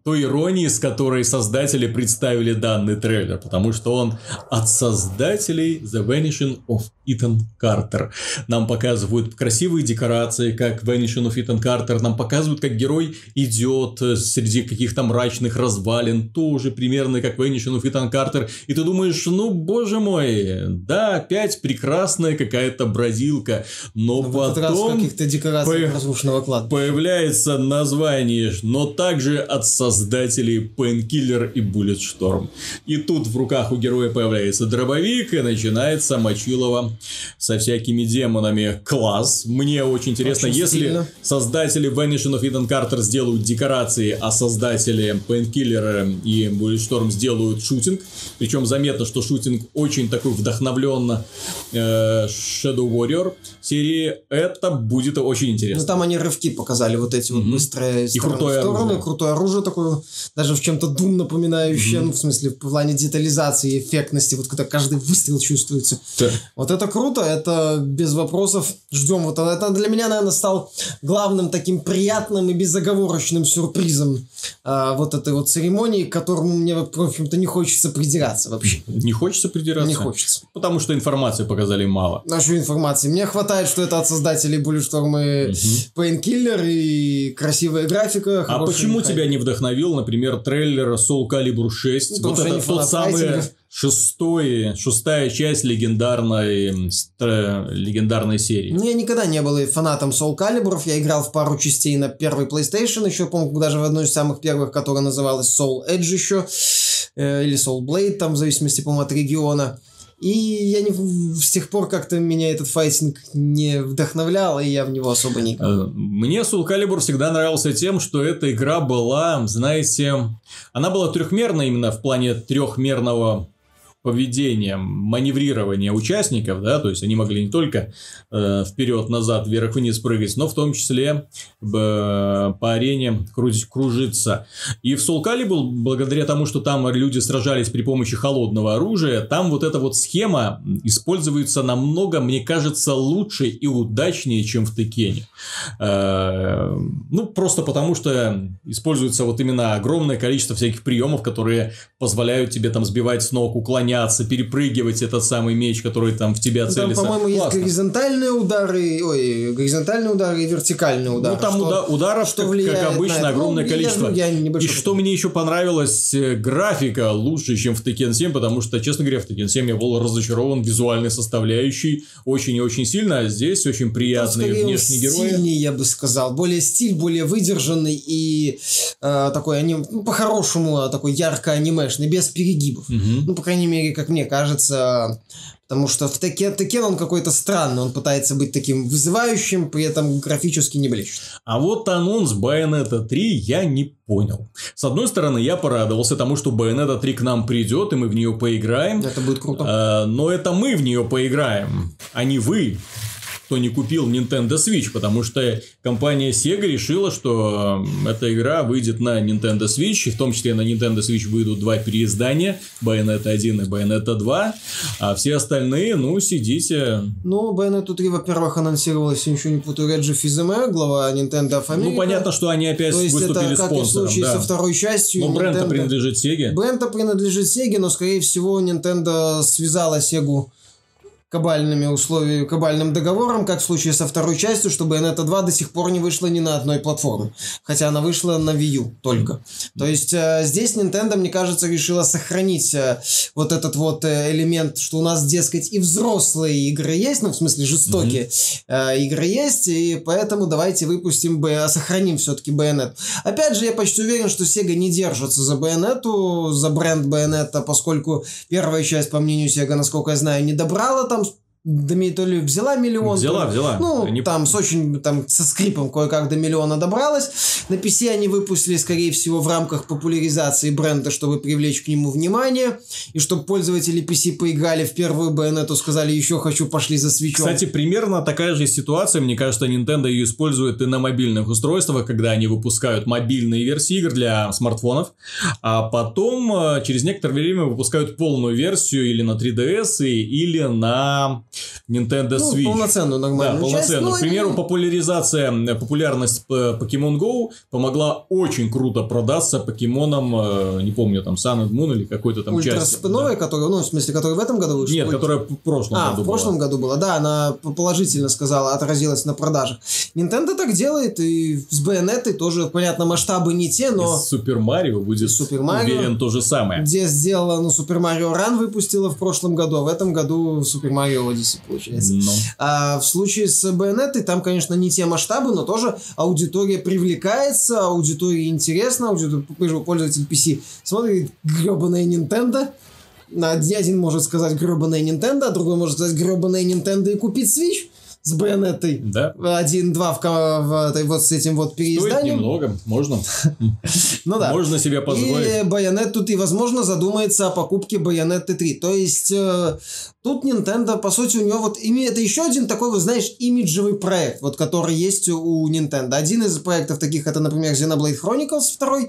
той иронии, с которой создатели представили данный трейлер, потому что он от создателей The Vanishing of Ethan Carter. Нам показывают красивые декорации, как Vanishing of Ethan Carter, нам показывают, как герой идет э, среди каких-то мрачных развалин, тоже примерно как Vanishing of Ethan Carter, и ты думаешь, ну, боже мой, да, опять прекрасная какая-то бразилка, но раз в потом каких-то декорациях по- разрушенного клада. появляется название ожиданий, но также от создателей Painkiller и Bulletstorm. И тут в руках у героя появляется дробовик, и начинается Мочилова со всякими демонами. Класс! Мне очень интересно, Очень если стильно. создатели Vanishing of Eden Carter сделают декорации, а создатели Painkiller и Bulletstorm сделают шутинг, причем заметно, что шутинг очень такой вдохновленно э, Shadow Warrior серии, это будет очень Ну, интересно. там они рывки показали, вот эти вот Мгм. быстрые И стороны крутое в сторону, оружие. крутое оружие такое, даже в чем-то Doom напоминающее, ну, в смысле, в плане детализации, эффектности, вот когда каждый выстрел чувствуется. Да. Вот это круто, это без вопросов. Ждем. Вот это для меня, наверное, стал главным таким приятным и безоговорочным сюрпризом а, вот этой вот церемонии, к которому мне, в общем-то, не хочется придираться вообще. Не хочется придираться? Не хочется. Потому что информации показали мало. Нашу информации. Мне хватает, что это от создателей Bulletstorm и Painkiller и красивая графика. А почему механика. тебя не вдохновил, например, трейлер Soul Calibur 6? Ну, вот это тот самый шестой, шестая часть легендарной, стра- легендарной серии. Ну, Я никогда не был фанатом Soul Calibur. Я играл в пару частей на первый PlayStation, еще, помню, даже в одной из самых первых, которая называлась Soul Edge еще, э, или Soul Blade, там, в зависимости, по-моему, от региона. И я не, с тех пор как-то меня этот файтинг не вдохновлял, и я в него особо не. Э, Мне Soul Calibur всегда нравился тем, что эта игра была, знаете, она была трехмерная именно в плане трехмерного поведения, маневрирования участников, да, то есть они могли не только э, вперед, назад, вверх, вниз прыгать, но в том числе б- по арене крутить, кружиться. И в Soul Calibur, благодаря тому, что там люди сражались при помощи холодного оружия, там вот эта вот схема используется намного, мне кажется, лучше и удачнее, чем в Текене. Э, Ну, просто потому что используется вот именно огромное количество всяких приемов, которые позволяют тебе там сбивать с ног, уклоняться, перепрыгивать этот самый меч, который там в тебя Ну, Там, целится. по-моему, есть Классно. горизонтальные удары, ой, горизонтальные удары и вертикальные удары. Ну, там что- уда- ударов, что как, как на обычно, это. огромное Ну, я- количество. я небольшой И что мне еще понравилось, э, графика лучше, чем в Tekken 7, потому что, честно говоря, в Tekken 7 я был разочарован визуальной составляющей очень и очень сильно, а здесь очень Там приятные он внешние герои. стильнее, я бы сказал. Более стиль, более выдержанный и э, такой, аним... ну, по-хорошему, такой ярко-анимешный, без перегибов. Мгм. Ну, по крайней мере, как мне кажется, потому что в Текен, Текен он какой-то странный, он пытается быть таким вызывающим, при этом графически не блещет. А вот анонс Bayonetta 3 я не понял. С одной стороны, я порадовался тому, что Bayonetta 3 к нам придет, и мы в нее поиграем. Это будет круто. А, но это мы в нее поиграем, а не вы, кто не купил Nintendo Switch, потому что компания Sega решила, что э, эта игра выйдет на Nintendo Switch, и в том числе на Nintendo Switch выйдут два переиздания, Bayonetta 1 и Bayonetta 2, а все остальные, ну, сидите... Ну, Bayonetta 3, во-первых, анонсировалась, ничего не путаю, Реджи Физеме, глава Nintendo America. Ну, понятно, что они опять То есть выступили это, как и в спонсором, случае да. со второй частью, Но бренд Nintendo- принадлежит Sega. Бренд принадлежит Sega, но, скорее всего, Nintendo связала Сегу кабальными условиями, кабальным договором, как в случае со второй частью, что Bayonetta 2 до сих пор не вышла ни на одной платформе. Хотя она вышла на Wii U только. То есть э, здесь Nintendo, мне кажется, решила сохранить э, вот этот вот э, элемент, что у нас, дескать, и взрослые игры есть, ну, в смысле, жестокие э, игры есть, и поэтому давайте выпустим, Б- сохраним все-таки Bayonetta. Опять же, я почти уверен, что Sega не держится за Bayonetta, за бренд Bayonetta, поскольку первая часть, по мнению Sega, насколько я знаю, не добрала там до ми- то ли взяла миллион. Взяла, то взяла. Ну, Не- там с очень, там, со скрипом кое-как до миллиона добралась. На PC они выпустили, скорее всего, в рамках популяризации бренда, чтобы привлечь к нему внимание, и чтобы пользователи PC поиграли в первую Bayonetta, сказали, еще хочу, пошли за свечом. Кстати, примерно такая же ситуация, мне кажется, Nintendo ее использует и на мобильных устройствах, когда они выпускают мобильные версии игр для смартфонов, а потом э, через некоторое время выпускают полную версию или на 3DS, и- или на Nintendo ну, Switch. полноценную Да, нормальную часть. Ну, К примеру, они- популяризация, э, популярность э, Pokemon Go помогла очень круто продаться покемонам, э, не помню, там, Sun and Moon или какой-то там части. спиновая, которая, ну, в смысле, которая в этом году Да. вышла? Нет, которая в прошлом А, году в прошлом была. году была, да, она положительно сказала, отразилась на продажах. Nintendo так делает, и с Bayonetta тоже, понятно, масштабы не те, но Супер Марио будет, Super Mario. уверен, то же самое. где сделала, ну, Super Mario Run выпустила в прошлом году, а в этом году Super Mario PC, получается. Ну. А в случае с Bayonetta, там, конечно, не те масштабы, но тоже аудитория привлекается, аудитория интересна, аудитория, пользователь PC смотрит гребаная Nintendo, один может сказать гребаная Nintendo, а другой может сказать гребаная Nintendo и купить Switch с байонетой. Да. Один-два в, в этой вот с этим вот Стоит переизданием. немного, можно. Ну да. Можно себе позволить. И Байонет тут и, возможно, задумается о покупке Байонетты 3. То есть, э, тут Nintendo, по сути, у него вот ими- это еще один такой, вот знаешь, имиджевый проект, вот который есть у Nintendo. Один из проектов таких, это, например, Xenoblade Chronicles 2,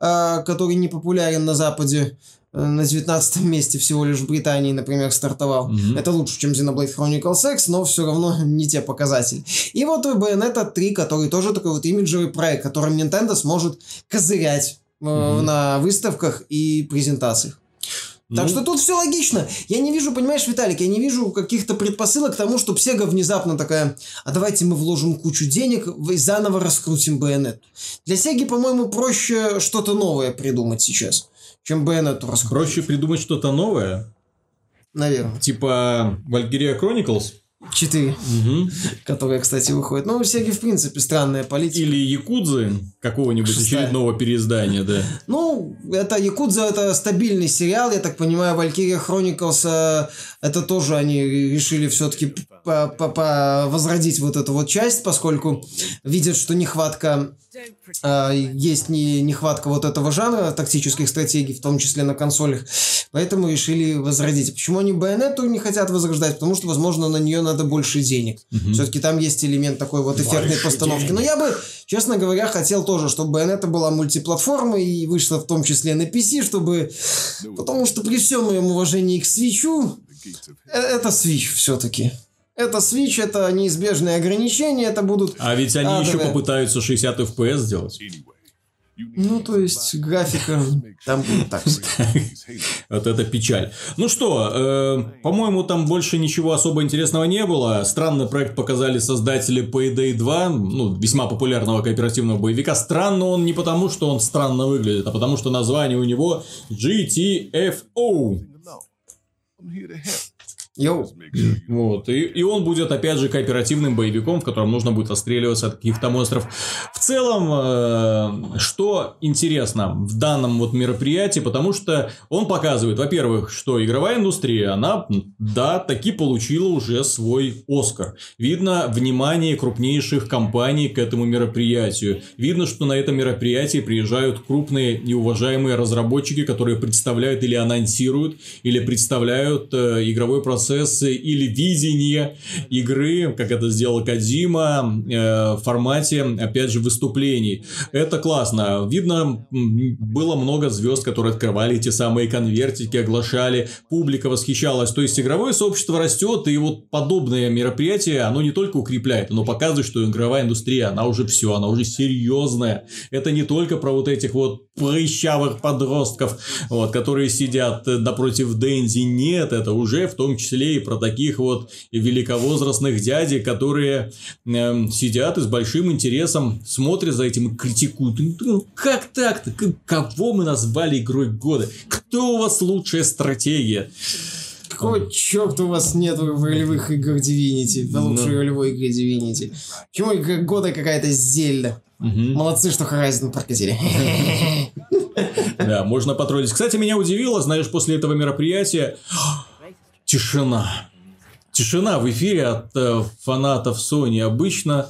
э, который не популярен на Западе. э, На 19 месте всего лишь в Британии, например, стартовал. Мгм. Это лучше, чем Xenoblade Chronicles X, но все равно не те показатели. И вот Bayonetta 3, который тоже такой вот имиджевый проект, которым Nintendo сможет козырять Мгм. на выставках и презентациях. Так Ну, что тут все логично. Я не вижу, понимаешь, Виталик, я не вижу каких-то предпосылок к тому, чтобы Sega внезапно такая, а давайте мы вложим кучу денег и заново раскрутим Bayonetta. Для Сеги, по-моему, проще что-то новое придумать сейчас, чем Bayonetta раскрутить. Проще придумать что-то новое. Наверное. Типа Valkyria Chronicles. Четыре, Мгм. которые, кстати, выходят. Ну, у Сеги, в принципе, странная политика. Или Якудзы какого-нибудь Шестая. очередного переиздания, да. Ну, это Якудза, это стабильный сериал, я так понимаю, Valkyria Chronicles, э, это тоже они решили все-таки возродить вот эту вот часть, поскольку видят, что нехватка, есть не, нехватка вот этого жанра тактических стратегий, в том числе на консолях, поэтому решили возродить. Почему они Байонетту не хотят возрождать? Потому что, возможно, на нее надо больше денег. Мгм. Все-таки там есть элемент такой вот эффектной Больше постановки. Но я бы, честно говоря, хотел тоже, чтобы Bayonetta была мультиплатформой и вышла в том числе на PC, чтобы... Потому что при всем моем уважении к Switch, э, это Switch все-таки. Это Switch, это неизбежные ограничения, это будут... А ведь они А, еще попытаются 60 FPS сделать. Ну, то есть, графика там будет так. Вот это печаль. Ну что, э, по-моему, там больше ничего особо интересного не было. Странный проект показали создатели Payday 2, ну, весьма популярного кооперативного боевика. Странно он не потому, что он странно выглядит, а потому что название у него GTFO. Йоу. Вот. И, и он будет, опять же, кооперативным боевиком, в котором нужно будет отстреливаться от каких-то монстров. В целом, э, что интересно в данном вот мероприятии, потому что он показывает, во-первых, что игровая индустрия, она, да, таки получила уже свой Оскар. Видно внимание крупнейших компаний к этому мероприятию. Видно, что на это мероприятие приезжают крупные и уважаемые разработчики, которые представляют или анонсируют, или представляют э, игровой процесс или видение игры, как это сделал Кадзима, э, в формате, опять же, выступлений. Это классно. Видно, было много звезд, которые открывали эти самые конвертики, оглашали, публика восхищалась. То есть, игровое сообщество растет, и вот подобное мероприятие, оно не только укрепляет, оно показывает, что игровая индустрия, она уже все, она уже серьезная. Это не только про вот этих вот прыщавых подростков, вот, которые сидят э, напротив Дэнди. Нет, это уже в том числе и про таких вот великовозрастных дядей, которые эм, сидят и с большим интересом смотрят за этим и критикуют. Ну, как так-то? Кого мы назвали игрой года? Кто у вас лучшая стратегия? Какого черта у вас нет в ролевых играх Divinity, в Ну. лучшей ролевой игре Divinity? Почему игра года какая-то Зельда? Мгм. Молодцы, что Horizon прокатили. Да, можно потроллить. Кстати, меня удивило, знаешь, после этого мероприятия тишина. Тишина в эфире от э, фанатов Sony. Обычно,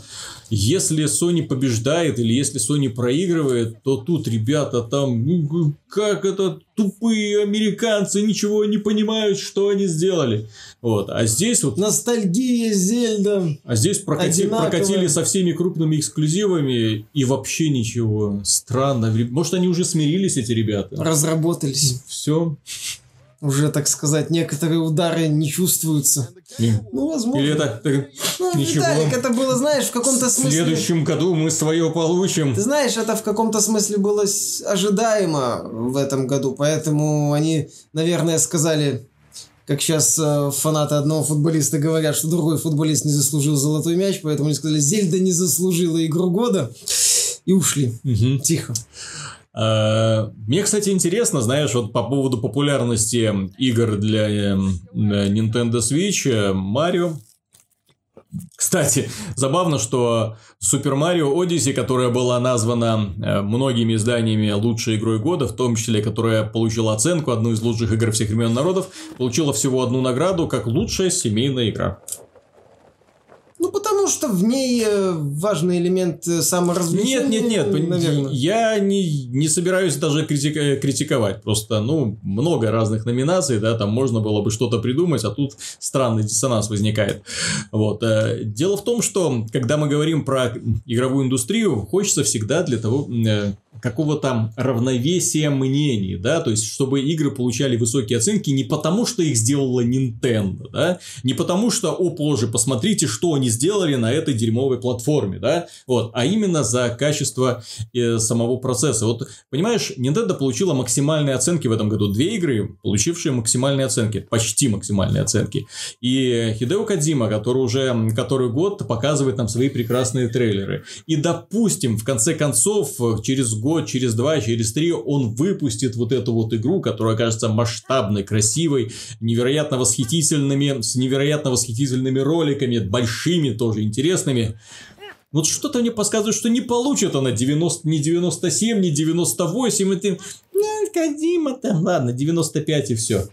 если Sony побеждает или если Sony проигрывает, то тут ребята там, ну, как это, тупые американцы, ничего не понимают, что они сделали. Вот. А здесь вот Ностальгия Зельда. а здесь прокати- прокатили со всеми крупными эксклюзивами и вообще ничего. Странно. Может, они уже смирились, эти ребята? Разработались. Все. Уже, так сказать, некоторые удары не чувствуются. Ну, возможно. Или это так, Ну, ничего. Виталик, это было, знаешь, в каком-то в смысле... следующем году мы свое получим. Ты знаешь, это в каком-то смысле было ожидаемо в этом году, поэтому они, наверное, сказали, как сейчас э, фанаты одного футболиста говорят, что другой футболист не заслужил золотой мяч, поэтому они сказали, Зельда не заслужила игру года, и ушли. Мгм. Тихо. А, Мне, кстати, интересно, знаешь, вот по поводу популярности игр для э, Nintendo Switch, Марио. Кстати, забавно, что Super Mario Odyssey, которая была названа э, многими изданиями лучшей игрой года, в том числе, которая получила оценку, одну из лучших игр всех времен народов, получила всего одну награду как лучшая семейная игра. Ну, потому что в ней э, важный элемент э, саморазвлечения. Нет, нет, нет, наверное. я не, не собираюсь даже критика- критиковать. Просто, ну, много разных номинаций, да, там можно было бы что-то придумать, а тут странный диссонанс возникает. Вот. э, Дело в том, что, когда мы говорим про игровую индустрию, хочется всегда для того, э, какого-то равновесия мнений, да, то есть, чтобы игры получали высокие оценки не потому, что их сделала Nintendo, да, не потому, что, о, боже, посмотрите, что они сделали на этой дерьмовой платформе, да, вот, а именно за качество э, самого процесса. Вот, понимаешь, Nintendo получила максимальные оценки в этом году. Две игры, получившие максимальные оценки, почти максимальные оценки. И Хидео Кадзима, который уже который год показывает нам свои прекрасные трейлеры. И, допустим, в конце концов, через год, через два, через три он выпустит вот эту вот игру, которая окажется масштабной, красивой, невероятно восхитительными, с невероятно восхитительными роликами, большими тоже интересными. Вот что-то мне подсказывает, что не получит она 90, не 97, не 98, и ты, ну, Кадима там, ладно, 95 и все.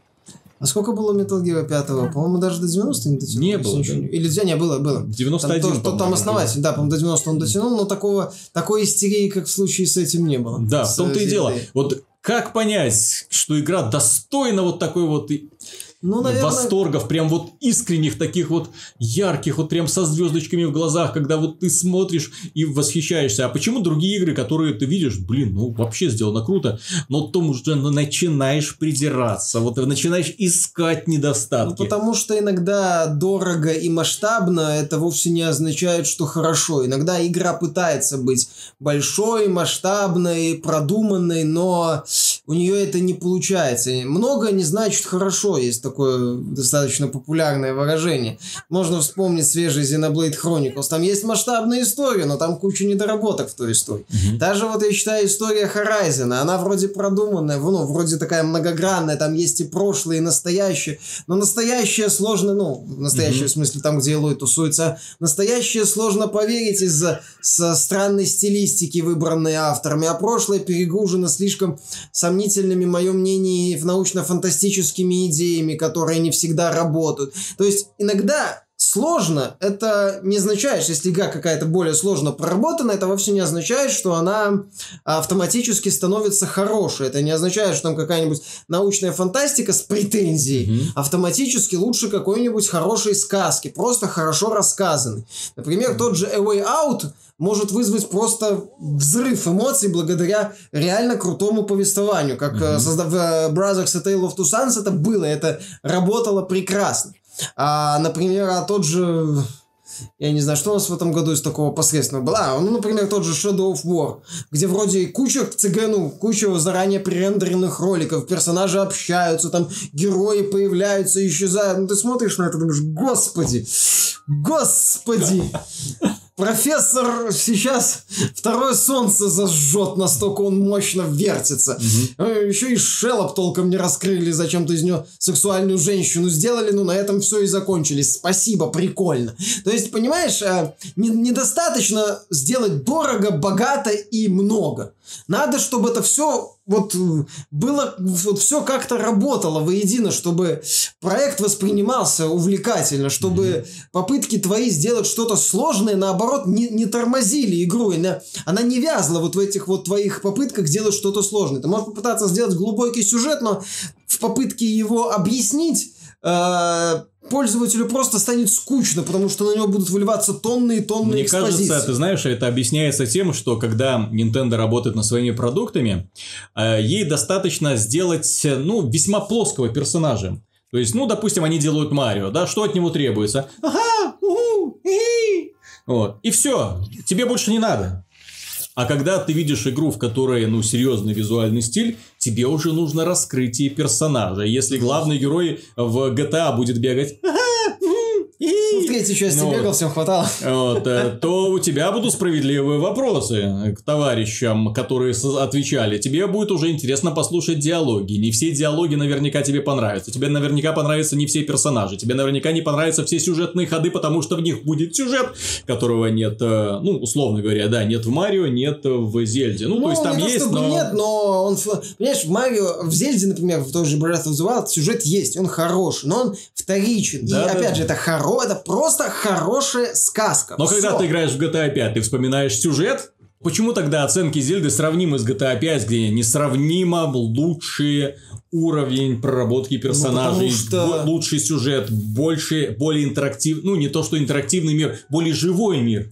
А сколько было Metal Gear 5? По-моему, даже до 90 не дотянул. Не было, да. Или да, не, было, было. 91, Там, то- там основатель, да, по-моему, до 90 он дотянул, но такого, такой истерии, как в случае с этим, не было. Да, в том-то и дело. Вот как понять, что игра достойна вот такой вот Ну, наверное, восторгов, прям вот искренних, таких вот ярких, вот прям со звездочками в глазах, когда вот ты смотришь и восхищаешься. А почему другие игры, которые ты видишь, блин, ну вообще сделано круто, но потом уже ну, начинаешь придираться, вот начинаешь искать Ну, недостатки. потому что иногда дорого и масштабно это вовсе не означает, что хорошо. Иногда игра пытается быть большой, масштабной, продуманной, но у нее это не получается. Много не значит хорошо, есть такое достаточно популярное выражение. Можно вспомнить свежий Xenoblade Chronicles. Там есть масштабная история, но там куча недоработок в той истории. Мгм. Даже вот я считаю история Horizon, она вроде продуманная, ну, вроде такая многогранная, там есть и прошлое, и настоящее, но настоящее сложно, ну, настоящее Мгм. в смысле там, где Элой тусуется, настоящее сложно поверить из-за странной стилистики, выбранной авторами, а прошлое перегружено слишком сомнительными, мое мнение, в научно-фантастическими идеями, которые не всегда работают. То есть иногда сложно, это не означает, что если игра какая-то более сложно проработана, это вовсе не означает, что она автоматически становится хорошей. Это не означает, что там какая-нибудь научная фантастика с претензией Мгм. автоматически лучше какой-нибудь хорошей сказки, просто хорошо рассказанной. Например, тот же A Way Out может вызвать просто взрыв эмоций благодаря реально крутому повествованию. Как э, Мгм. создав э, Brothers A Tale of Two Sons это было, это работало прекрасно. А, например, а тот же... Я не знаю, что у нас в этом году из такого посредственного было. А, ну, например, тот же Shadow of War, где вроде куча ЦГ, ну, куча заранее пререндеренных роликов, персонажи общаются, там герои появляются, исчезают. Ну, ты смотришь на это, думаешь, господи, господи, профессор сейчас второе солнце зажжет, настолько он мощно вертится. Э, Еще и Шеллоп толком не раскрыли, зачем-то из нее сексуальную женщину сделали, ну на этом все и закончились. Спасибо, прикольно. То есть, понимаешь, э, не- недостаточно сделать дорого, богато и много. Надо, чтобы это все вот э, было, вот все как-то работало воедино, чтобы проект воспринимался увлекательно, чтобы попытки твои сделать что-то сложное, наоборот, не, не тормозили игру. и на- она не вязла вот в этих вот твоих попытках делать что-то сложное. Ты можешь попытаться сделать глубокий сюжет, но в попытке его объяснить пользователю просто станет скучно, потому что на него будут выливаться тонны и тонны Мне экспозиции. кажется, ты знаешь, это объясняется тем, что когда Nintendo работает над своими продуктами, э, ей достаточно сделать, э, ну, весьма плоского персонажа. То есть, ну, допустим, они делают Марио, да, что от него требуется? Ага, уху, хи-хи. Вот, и все, тебе больше не надо. А когда ты видишь игру, в которой, ну, серьезный визуальный стиль, тебе уже нужно раскрытие персонажа. Если главный герой в GTA будет бегать, «Ага, уху, хи-хи», Ну, Ну, бегал, всем хватало. вот, э, то у тебя будут справедливые вопросы к товарищам, которые отвечали. Тебе будет уже интересно послушать диалоги. Не все диалоги наверняка тебе понравятся. Тебе наверняка понравятся не все персонажи. Тебе наверняка не понравятся все сюжетные ходы, потому что в них будет сюжет, которого нет, э, ну, условно говоря, да, нет в Марио, нет в Зельде. Ну, то есть там есть, но... нет, но он, понимаешь, в Марио, в Зельде, например, в той же Breath of the Wild сюжет есть, он хороший, но он вторичен. Да, и да, опять да. же, это хоро, это просто хорошая сказка. Но когда Всё. ты играешь в GTA 5, ты вспоминаешь сюжет, почему тогда оценки Зельды сравнимы с GTA 5, где несравнимо лучший уровень проработки персонажей, Ну, что- лучший сюжет, больше, более интерактивный, ну не то что интерактивный мир, более живой мир.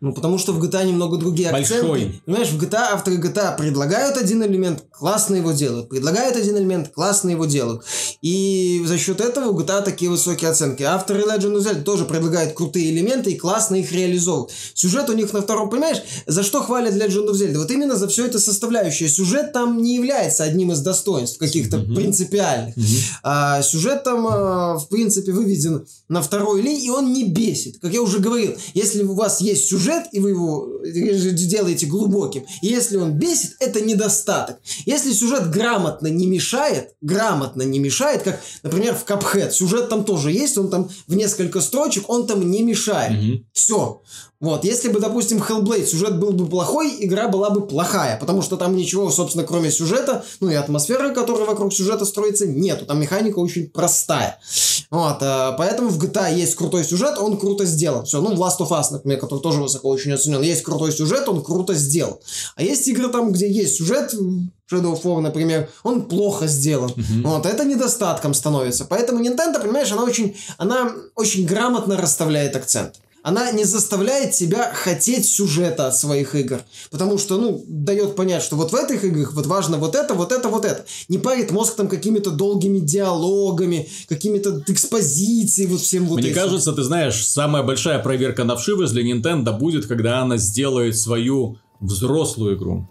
Ну, потому что в GTA немного другие акценты. Большой. Понимаешь, в GTA авторы GTA предлагают один элемент, классно его делают. Предлагают один элемент, классно его делают. И за счет этого у GTA такие высокие оценки. Авторы Legend of Zelda тоже предлагают крутые элементы и классно их реализовывают. Сюжет у них на втором, понимаешь, за что хвалят Legend of Zelda? Вот именно за все это составляющее. Сюжет там не является одним из достоинств каких-то принципиальных. А, сюжет там, а, в принципе, выведен на второй линии, и он не бесит. Как я уже говорил, если у вас есть сюжет, и вы его э, делаете глубоким, и если он бесит, это недостаток. Если сюжет грамотно не мешает, грамотно не мешает, как, например, в Cuphead, сюжет там тоже есть, он там в несколько строчек, он там не мешает. Мгм. Все. Вот, если бы, допустим, Hellblade сюжет был бы плохой, игра была бы плохая, потому что там ничего, собственно, кроме сюжета, ну и атмосферы, которая вокруг сюжета строится, нету. Там механика очень простая. Вот, э, поэтому в GTA есть крутой сюжет, он круто сделан. Все, ну, в Last of Us, например, который тоже высоко очень оценен, есть крутой сюжет, он круто сделан. А есть игры там, где есть сюжет, Shadow of War, например, он плохо сделан. Вот, это недостатком становится. Поэтому Nintendo, понимаешь, она очень, она очень грамотно расставляет акцент. Она не заставляет тебя хотеть сюжета от своих игр. Потому что, ну, дает понять, что вот в этих играх вот важно вот это, вот это, вот это. Не парит мозг там какими-то долгими диалогами, какими-то экспозицией, вот всем вот Мне этим. кажется, ты знаешь, самая большая проверка на вшивость для Nintendo будет, когда она сделает свою взрослую игру.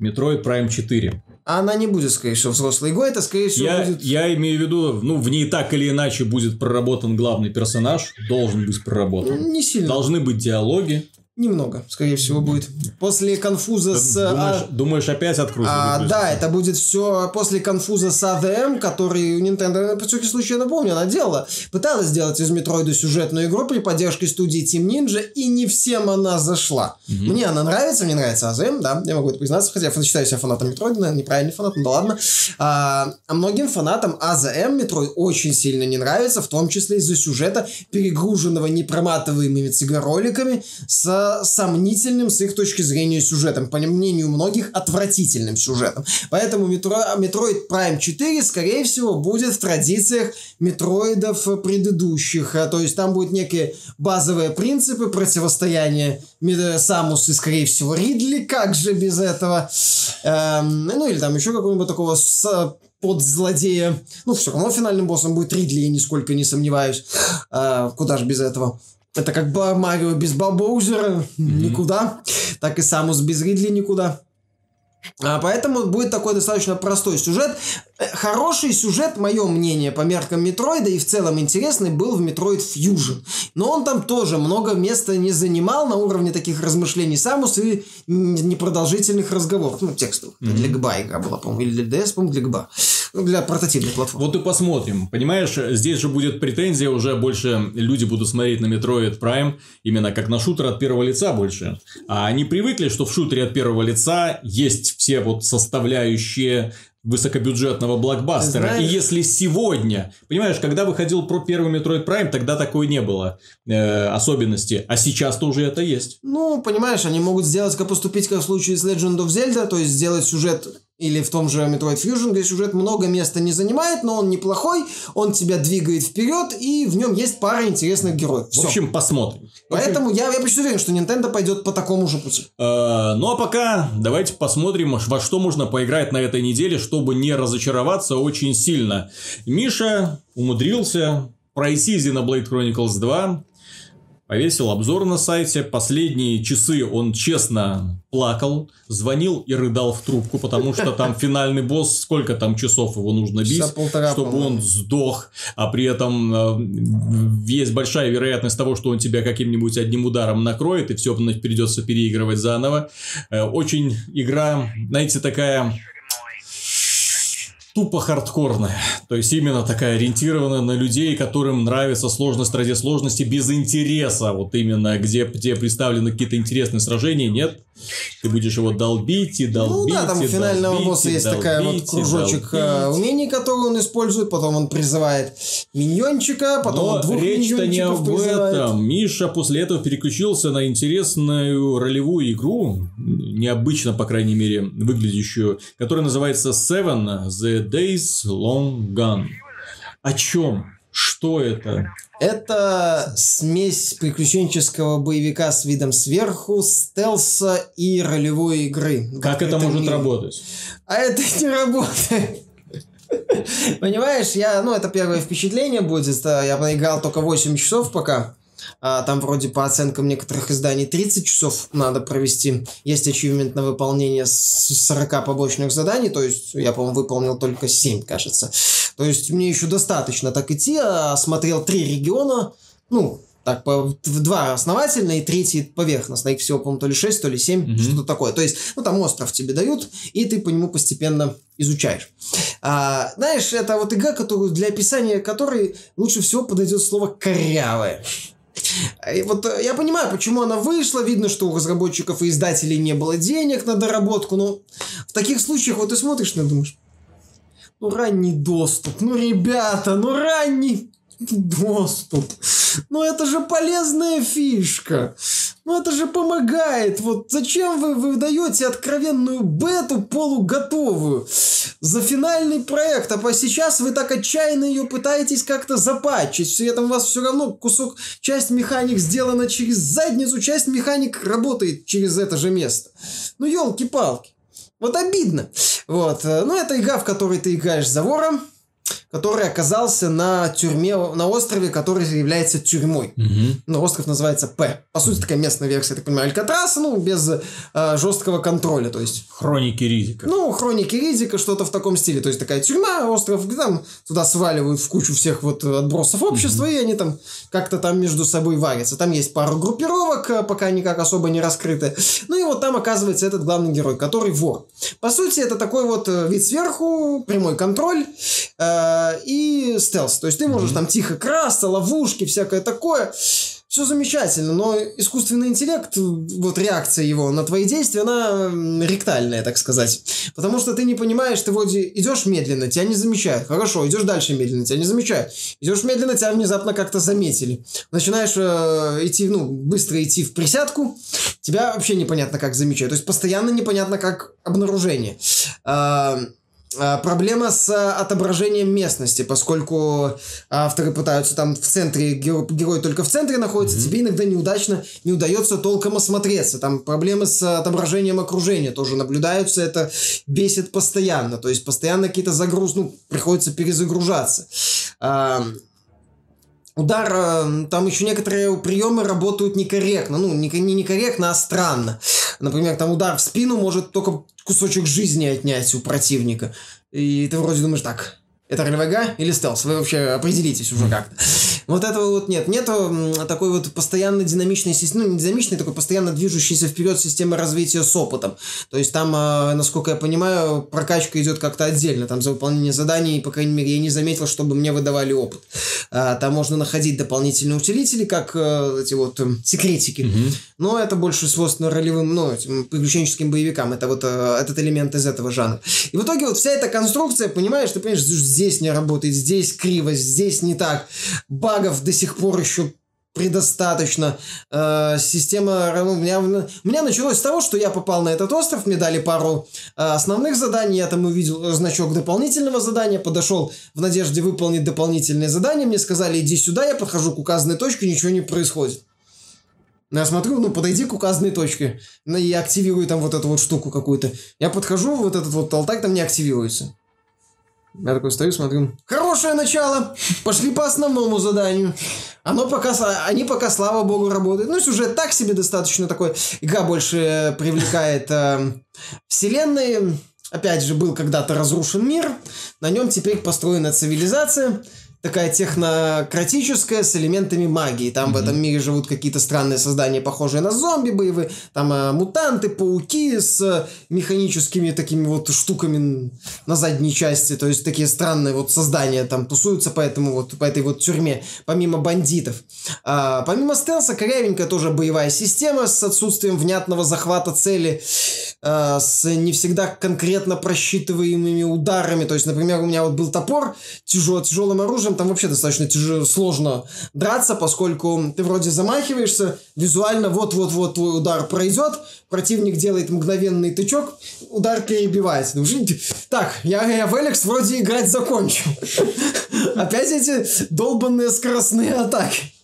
Metroid Prime 4. А она не будет, скорее всего, взрослой игрой, это, скорее всего, Я, будет... я имею в виду, ну, в ней так или иначе будет проработан главный персонаж, должен быть проработан. Не сильно. Должны быть диалоги. Немного, скорее всего, будет. После конфуза с... Думаешь, а, думаешь, опять открутят? А, да, это будет все после конфуза с AVM, который Nintendo, по всякий случай, я напомню, она делала. Пыталась сделать из Метроида сюжетную игру при поддержке студии Team Ninja, и не всем она зашла. Мне она нравится, мне нравится AVM, да, я могу это признаться, хотя я считаю себя фанатом Метроида, наверное, неправильный фанат, ну да ладно. А, а многим фанатам Other M Metroid очень сильно не нравится, в том числе из-за сюжета, перегруженного непроматываемыми CG-роликами, с сомнительным с их точки зрения сюжетом, по мнению многих, отвратительным сюжетом. Поэтому Metro-, Metroid Prime 4, скорее всего, будет в традициях метроидов предыдущих. А, То есть там будут некие базовые принципы противостояния Мед- Самус и, скорее всего, Ридли. Как же без этого? Эм, ну или там еще какого-нибудь такого с- под злодея. Ну, все равно финальным боссом будет Ридли, я нисколько не сомневаюсь. А, куда же без этого? Это как бы Марио без Бабоузера никуда. Так и Самус без Ридли никуда. А, поэтому будет такой достаточно простой сюжет. Хороший сюжет, мое мнение, по меркам Метроида и в целом интересный был в Metroid Fusion. Но он там тоже много места не занимал на уровне таких размышлений Самус и непродолжительных разговоров. Ну, текстовых. Это Для ГБА игра была, по-моему. Или для DS, по-моему, для ГБА. Ну, для портативных платформ. Вот и посмотрим. Понимаешь, здесь же будет претензия, уже больше люди будут смотреть на Metroid Prime именно как на шутер от первого лица больше. А они привыкли, что в шутере от первого лица есть все вот составляющие высокобюджетного блокбастера. Знаешь- И если сегодня, понимаешь, когда выходил про первый Metroid Prime, тогда такой не было э, особенности, а сейчас-то уже это есть. Ну, понимаешь, они могут сделать, как поступить, как в случае с Legend of Zelda, то есть сделать сюжет или в том же Metroid Fusion, где сюжет много места не занимает, но он неплохой, он тебя двигает вперед, и в нем есть пара интересных героев. В Всё. общем, посмотрим. В общем, Поэтому я, я почти уверен, что Nintendo пойдет по такому же пути. Э, Ну а пока давайте посмотрим, во что можно поиграть на этой неделе, чтобы не разочароваться очень сильно. Миша умудрился пройти Xenoblade Chronicles 2. Повесил обзор на сайте. Последние часы он честно плакал, звонил и рыдал в трубку, потому что там финальный босс, сколько там часов его нужно бить, чтобы он сдох, а при этом э, есть большая вероятность того, что он тебя каким-нибудь одним ударом накроет, и все придется переигрывать заново. Э, очень игра, знаете, такая тупо хардкорная. То есть именно такая ориентированная на людей, которым нравится сложность ради сложности без интереса. Вот именно где, где представлены какие-то интересные сражения. Нет, ты будешь его долбить и долбить. Ну да, там у финального долбить, босса есть долбить, такая вот кружочек э, умений, который он использует, потом он призывает миньончика, потом Но он двух речь-то не об призывает. этом. Миша после этого переключился на интересную ролевую игру, необычно, по крайней мере, выглядящую, которая называется Seven The Days Long Gone. О чем? Что это? Это смесь приключенческого боевика с видом сверху, стелса и ролевой игры. Как это может мире. работать? А это не работает. Понимаешь, я, ну, это первое впечатление будет. Я поиграл только 8 часов пока. А, там вроде по оценкам некоторых изданий 30 часов надо провести. Есть ачивмент на выполнение 40 побочных заданий, то есть я, по-моему, выполнил только 7, кажется. То есть мне еще достаточно так идти. Осмотрел три региона, ну, так, по, два основательно и третий поверхностно. Их всего, по-моему, то ли 6, то ли 7, mm-hmm. что-то такое. То есть, ну, там остров тебе дают, и ты по нему постепенно изучаешь. А, знаешь, это вот игра, которую для описания которой лучше всего подойдет слово «корявая». И вот э, я понимаю, почему она вышла. Видно, что у разработчиков и издателей не было денег на доработку. Но в таких случаях вот ты смотришь и думаешь, ну ранний доступ, ну ребята, ну ранний доступ. Ну это же полезная фишка. Ну это же помогает. Вот зачем вы выдаете откровенную бету полуготовую за финальный проект, а сейчас вы так отчаянно ее пытаетесь как-то запатчить. При этом у вас все равно кусок, часть механик сделана через задницу, часть механик работает через это же место. Ну елки-палки. Вот обидно. Вот. Ну, это игра, в которой ты играешь за вором, который оказался на тюрьме, на острове, который является тюрьмой. Угу. Ну, остров называется П. По сути, такая местная версия, я так понимаю, Алькатраса, ну, без э, жесткого контроля, то есть... Хроники Ризика. Ну, хроники Ризика, что-то в таком стиле. То есть, такая тюрьма, остров, там туда сваливают в кучу всех вот отбросов общества, угу. и они там как-то там между собой варятся. Там есть пару группировок, э, пока никак особо не раскрыты. Ну, и вот там оказывается этот главный герой, который вор. По сути, это такой вот э, вид сверху, прямой контроль, э, и стелс. То есть ты можешь mm-hmm. там тихо красться, ловушки, всякое такое. Все замечательно, но искусственный интеллект, вот реакция его на твои действия, она ректальная, так сказать. Потому что ты не понимаешь, ты вроде идешь медленно, тебя не замечают. Хорошо, идешь дальше медленно, тебя не замечают. Идешь медленно, тебя внезапно как-то заметили. Начинаешь э, идти, ну, быстро идти в присядку, тебя вообще непонятно как замечают. То есть постоянно непонятно как обнаружение. Э, проблема с а, отображением местности, поскольку авторы пытаются там в центре, геро, герой только в центре находится, mm-hmm. тебе иногда неудачно не удается толком осмотреться. Там проблемы с отображением окружения тоже наблюдаются, это бесит постоянно. То есть постоянно какие-то загруз, ну, приходится перезагружаться. Удар, э, там еще некоторые приемы работают некорректно, ну, не, не некорректно, а странно. Например, там удар в спину может только кусочек жизни отнять у противника. И ты вроде думаешь, так, это ролевая или стелс? Вы вообще определитесь уже как-то. Вот этого вот нет. Нету такой вот постоянно динамичной системы, ну, не динамичной, такой постоянно движущейся вперед системы развития с опытом. То есть там, а, насколько я понимаю, прокачка идет как-то отдельно. Там за выполнение заданий, по крайней мере, я не заметил, чтобы мне выдавали опыт. А, там можно находить дополнительные утилители, как э, эти вот эм, секретики. Угу. Но это больше свойственно ролевым, ну, этим приключенческим боевикам. Это вот э, этот элемент из этого жанра. И в итоге вот вся эта конструкция, понимаешь, ты понимаешь, здесь не работает, здесь криво, здесь не так. Багов до сих пор еще предостаточно. Э, система... Ну, у, меня, у меня началось с того, что я попал на этот остров, мне дали пару э, основных заданий, я там увидел значок дополнительного задания, подошел в надежде выполнить дополнительное задание, мне сказали, иди сюда, я подхожу к указанной точке, ничего не происходит. Я смотрю, ну, подойди к указанной точке. Ну, и активирую там вот эту вот штуку какую-то. Я подхожу, вот этот вот алтарь там не активируется. Я такой стою, смотрю. Хорошее начало. Пошли по основному заданию. Оно пока, они пока, слава богу, работают. Ну, сюжет так себе достаточно такой. Игра больше привлекает э, вселенные. Опять же, был когда-то разрушен мир. На нем теперь построена цивилизация такая технократическая с элементами магии. Там mm-hmm. в этом мире живут какие-то странные создания, похожие на зомби боевые. Там а, мутанты, пауки с механическими такими вот штуками на задней части. То есть такие странные вот создания там тусуются по, этому вот, по этой вот тюрьме, помимо бандитов. А, помимо стелса, корявенькая тоже боевая система с отсутствием внятного захвата цели, а, с не всегда конкретно просчитываемыми ударами. То есть, например, у меня вот был топор тяжел, тяжелым оружием, там вообще достаточно тяжело, сложно драться, поскольку ты вроде замахиваешься, визуально вот-вот-вот твой удар пройдет, противник делает мгновенный тычок, удар перебивается. Ну, так, я, я в Эликс вроде играть закончил. Опять эти долбанные скоростные атаки.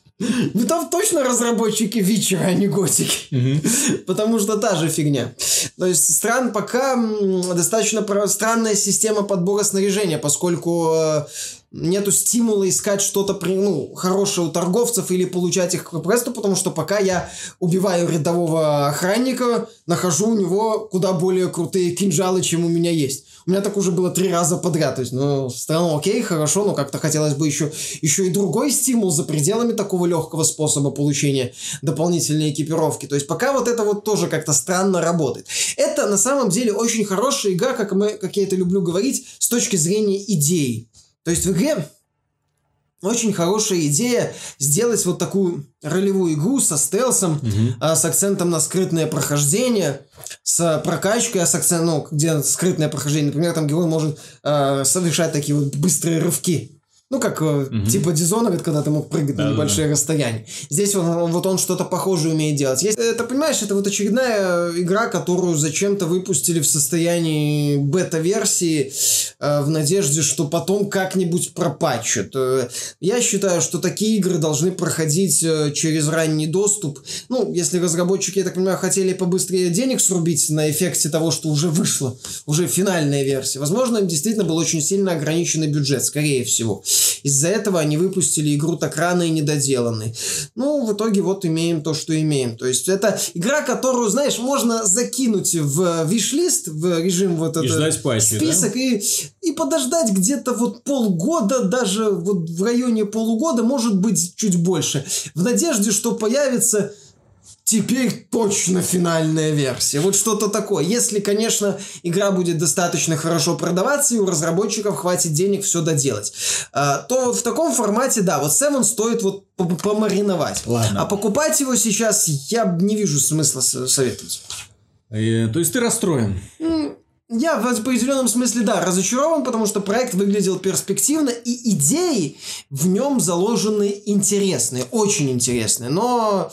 Ну там точно разработчики Вичера, а не Готики. Потому что та же фигня. То есть стран пока достаточно странная система подбора снаряжения, поскольку э, нету стимула искать что-то ну, хорошее у торговцев или получать их просто потому что пока я убиваю рядового охранника, нахожу у него куда более крутые кинжалы, чем у меня есть. У меня так уже было три раза подряд. То есть, ну, странно, окей, хорошо, но как-то хотелось бы еще, еще и другой стимул за пределами такого легкого способа получения дополнительной экипировки. То есть, пока вот это вот тоже как-то странно работает. Это на самом деле очень хорошая игра, как, мы, как я это люблю говорить, с точки зрения идей. То есть в игре очень хорошая идея сделать вот такую ролевую игру со стелсом, угу. а, с акцентом на скрытное прохождение, с прокачкой, а с акцентом, ну, где скрытное прохождение. Например, там герой может а, совершать такие вот быстрые рывки. Ну, как угу. типа Dishonored, когда ты мог прыгать да, на небольшие да. расстояния. Здесь вот, вот он что-то похожее умеет делать. Есть, это, понимаешь, это вот очередная игра, которую зачем-то выпустили в состоянии бета-версии э, в надежде, что потом как-нибудь пропатчат. Э, я считаю, что такие игры должны проходить э, через ранний доступ. Ну, если разработчики, я так понимаю, хотели побыстрее денег срубить на эффекте того, что уже вышло, уже финальная версия. Возможно, им действительно был очень сильно ограниченный бюджет, скорее всего. Из-за этого они выпустили игру так рано и недоделанной. Ну, в итоге вот имеем то, что имеем. То есть это игра, которую, знаешь, можно закинуть в виш-лист, в режим вот и этот список да? и, и подождать где-то вот полгода, даже вот в районе полугода, может быть, чуть больше. В надежде, что появится теперь точно финальная версия. Вот что-то такое. Если, конечно, игра будет достаточно хорошо продаваться, и у разработчиков хватит денег все доделать, а, то вот в таком формате, да, вот Seven стоит вот помариновать. Ладно. А покупать его сейчас я не вижу смысла советовать. И, то есть ты расстроен? Я в определенном смысле, да, разочарован, потому что проект выглядел перспективно, и идеи в нем заложены интересные, очень интересные. Но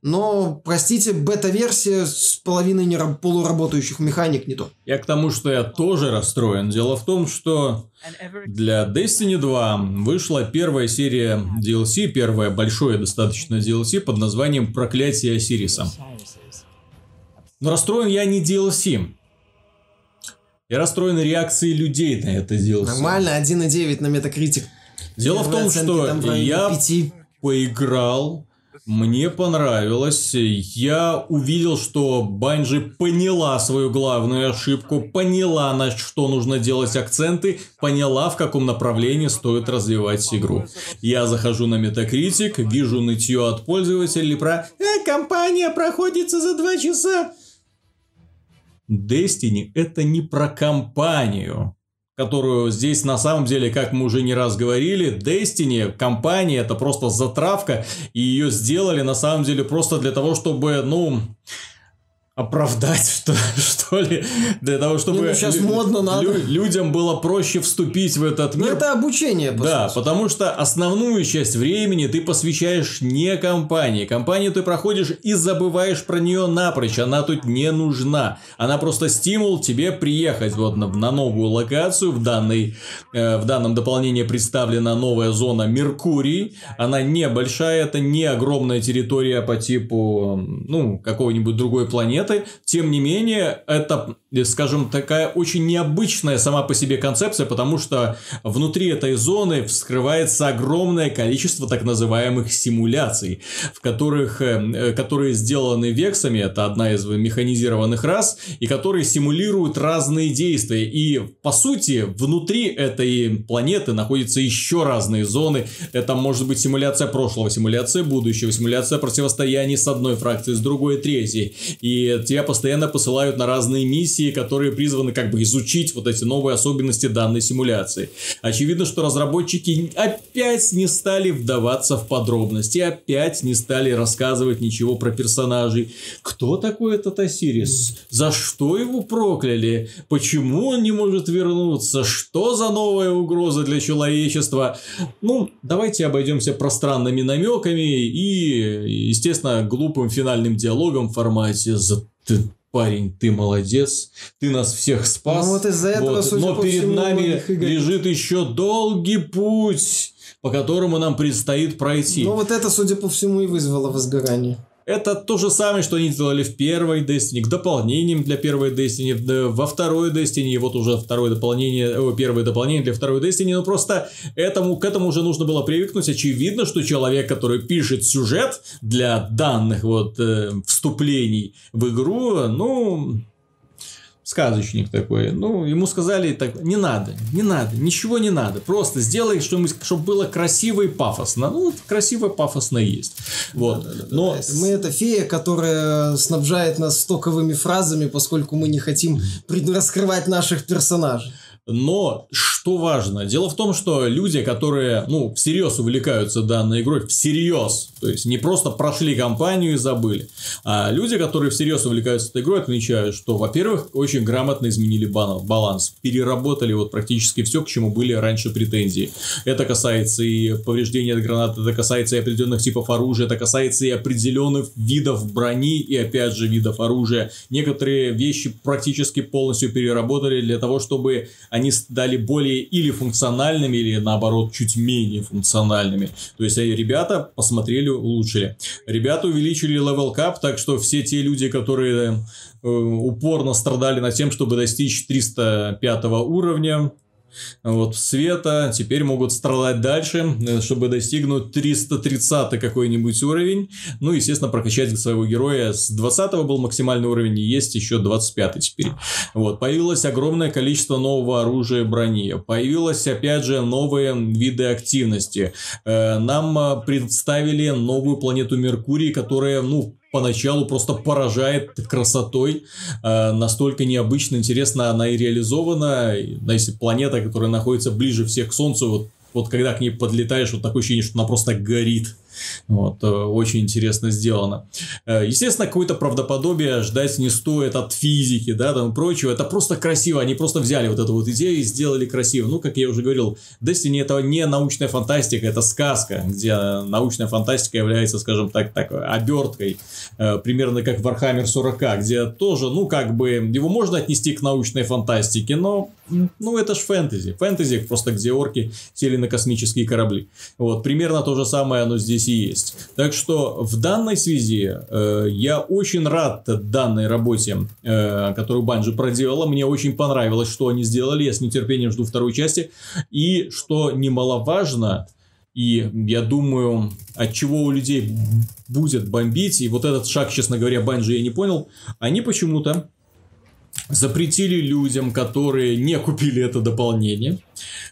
но, простите, бета-версия с половиной нераб- полуработающих механик не то. Я к тому, что я тоже расстроен. Дело в том, что для Destiny 2 вышла первая серия DLC, первое большое достаточно DLC под названием «Проклятие Осириса». Но расстроен я не DLC. Я расстроен реакцией людей на это DLC. Нормально, 1,9 на Metacritic. Дело в том, что я 5. поиграл мне понравилось. Я увидел, что Банжи поняла свою главную ошибку, поняла, на что нужно делать акценты, поняла, в каком направлении стоит развивать игру. Я захожу на Metacritic, вижу нытье от пользователей про «Э, компания проходится за два часа». Destiny это не про компанию которую здесь на самом деле, как мы уже не раз говорили, Destiny, компания, это просто затравка, и ее сделали на самом деле просто для того, чтобы, ну, оправдать, что, что ли, для того, чтобы Не, ну, сейчас лю- модно надо. Лю- людям было проще вступить в этот ну, мир. Ну, это обучение, по Да, сути. потому что основную часть времени ты посвящаешь не компании. Компанию ты проходишь и забываешь про нее напрочь. Она тут не нужна. Она просто стимул тебе приехать вот на, на новую локацию. В, данной, э, в данном дополнении представлена новая зона Меркурий. Она небольшая, это не огромная территория по типу, ну, какой-нибудь другой планеты планеты. Тем не менее, это, скажем, такая очень необычная сама по себе концепция, потому что внутри этой зоны вскрывается огромное количество так называемых симуляций, в которых, э, которые сделаны вексами, это одна из механизированных рас, и которые симулируют разные действия. И, по сути, внутри этой планеты находятся еще разные зоны. Это может быть симуляция прошлого, симуляция будущего, симуляция противостояния с одной фракцией, с другой, третьей. И тебя постоянно посылают на разные миссии, которые призваны как бы изучить вот эти новые особенности данной симуляции. Очевидно, что разработчики опять не стали вдаваться в подробности, опять не стали рассказывать ничего про персонажей. Кто такой этот Осирис? За что его прокляли? Почему он не может вернуться? Что за новая угроза для человечества? Ну, давайте обойдемся пространными намеками и, естественно, глупым финальным диалогом в формате ты, парень, ты молодец, ты нас всех спас. Ну, вот из-за этого, вот. Но перед всему, нами лежит еще долгий путь, по которому нам предстоит пройти. Ну, вот это, судя по всему, и вызвало возгорание. Это то же самое, что они сделали в первой Destiny, к дополнениям для первой Destiny, во второй Destiny, вот уже второе дополнение, о, первое дополнение для второй Destiny, но просто этому, к этому уже нужно было привыкнуть. Очевидно, что человек, который пишет сюжет для данных вот э, вступлений в игру, ну, сказочник такой. Ну, ему сказали так, не надо, не надо, ничего не надо. Просто сделай что-нибудь, чтобы было красиво и пафосно. Ну, красиво и пафосно есть. Вот. Но Это- Мы это фея, которая снабжает нас стоковыми фразами, поскольку мы не хотим раскрывать наших персонажей. Но что важно? Дело в том, что люди, которые, ну, всерьез увлекаются данной игрой, всерьез, то есть не просто прошли кампанию и забыли, а люди, которые всерьез увлекаются этой игрой, отмечают, что, во-первых, очень грамотно изменили баланс, переработали вот практически все, к чему были раньше претензии. Это касается и повреждения от гранат, это касается и определенных типов оружия, это касается и определенных видов брони и, опять же, видов оружия. Некоторые вещи практически полностью переработали для того, чтобы они стали более или функциональными, или наоборот чуть менее функциональными. То есть э, ребята посмотрели, улучшили. Ребята увеличили level cap, так что все те люди, которые э, упорно страдали над тем, чтобы достичь 305 уровня, вот, света, теперь могут страдать дальше, э, чтобы достигнуть 330 какой-нибудь уровень. Ну, естественно, прокачать своего героя. С 20 был максимальный уровень, и есть еще 25 теперь. Вот, появилось огромное количество нового оружия брони. Появилось, опять же, новые виды активности. Э, Нам э, представили новую планету Меркурий, которая, ну, поначалу просто поражает красотой. Э, настолько необычно, интересно она и реализована. Если планета, которая находится ближе всех к Солнцу, вот, вот когда к ней подлетаешь, вот такое ощущение, что она просто горит. Вот, э, очень интересно сделано. Э, Естественно, какое-то правдоподобие ждать не стоит от физики, да, там прочего. Это просто красиво. Они просто взяли вот эту вот идею и сделали красиво. Ну, как я уже говорил, Destiny это не научная фантастика, это сказка, где научная фантастика является, скажем так, так оберткой. Э, Примерно как Warhammer 40, где тоже, ну, как бы, его можно отнести к научной фантастике, но, ну, это ж фэнтези. Фэнтези просто где орки сели на космические корабли. Вот, примерно то же самое оно здесь и есть. Так что в данной связи э, я очень рад данной работе, э, которую Банжи проделала. Мне очень понравилось, что они сделали. Я с нетерпением жду второй части. И что немаловажно, и я думаю, от чего у людей будет бомбить, и вот этот шаг, честно говоря, Банжи я не понял, они почему-то запретили людям, которые не купили это дополнение,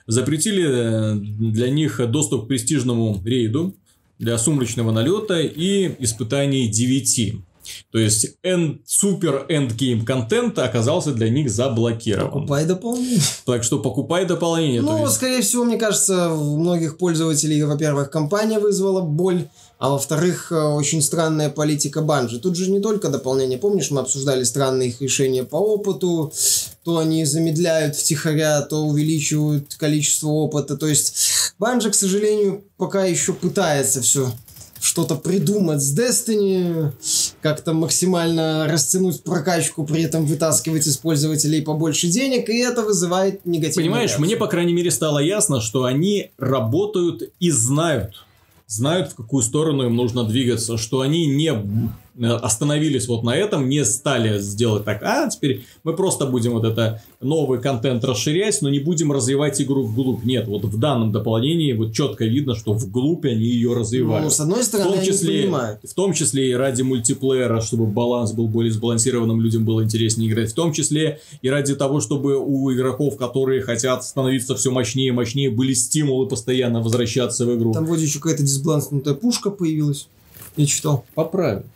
запретили э, для них доступ к престижному рейду, для сумрачного налета и испытаний 9. То есть end, супер endgame контент оказался для них заблокирован. Покупай дополнение. Так что покупай дополнение. Ну, есть- скорее всего, мне кажется, у многих пользователей, во-первых, компания вызвала боль, а во-вторых, э, очень странная политика Bungie. Тут же не только дополнение. Помнишь, мы обсуждали странные их решения по опыту, то они замедляют втихаря, то увеличивают количество опыта. То есть банжа, к сожалению, пока еще пытается все что-то придумать с Destiny, как-то максимально растянуть прокачку, при этом вытаскивать из пользователей побольше денег, и это вызывает негативную Понимаешь, реакцию. мне, по крайней мере, стало ясно, что они работают и знают, знают, в какую сторону им нужно двигаться, что они не остановились вот на этом, не стали сделать так, а теперь мы просто будем вот это новый контент расширять, но не будем развивать игру вглубь. Нет, вот в данном дополнении вот четко видно, что вглубь они ее развивают. Ну, с одной стороны, в том числе, в том числе и ради мультиплеера, чтобы баланс был более сбалансированным, людям было интереснее играть. В том числе и ради того, чтобы у игроков, которые хотят становиться все мощнее и мощнее, были стимулы постоянно возвращаться в игру. Там вроде еще какая-то дисбалансная пушка появилась. Я читал. Поправить.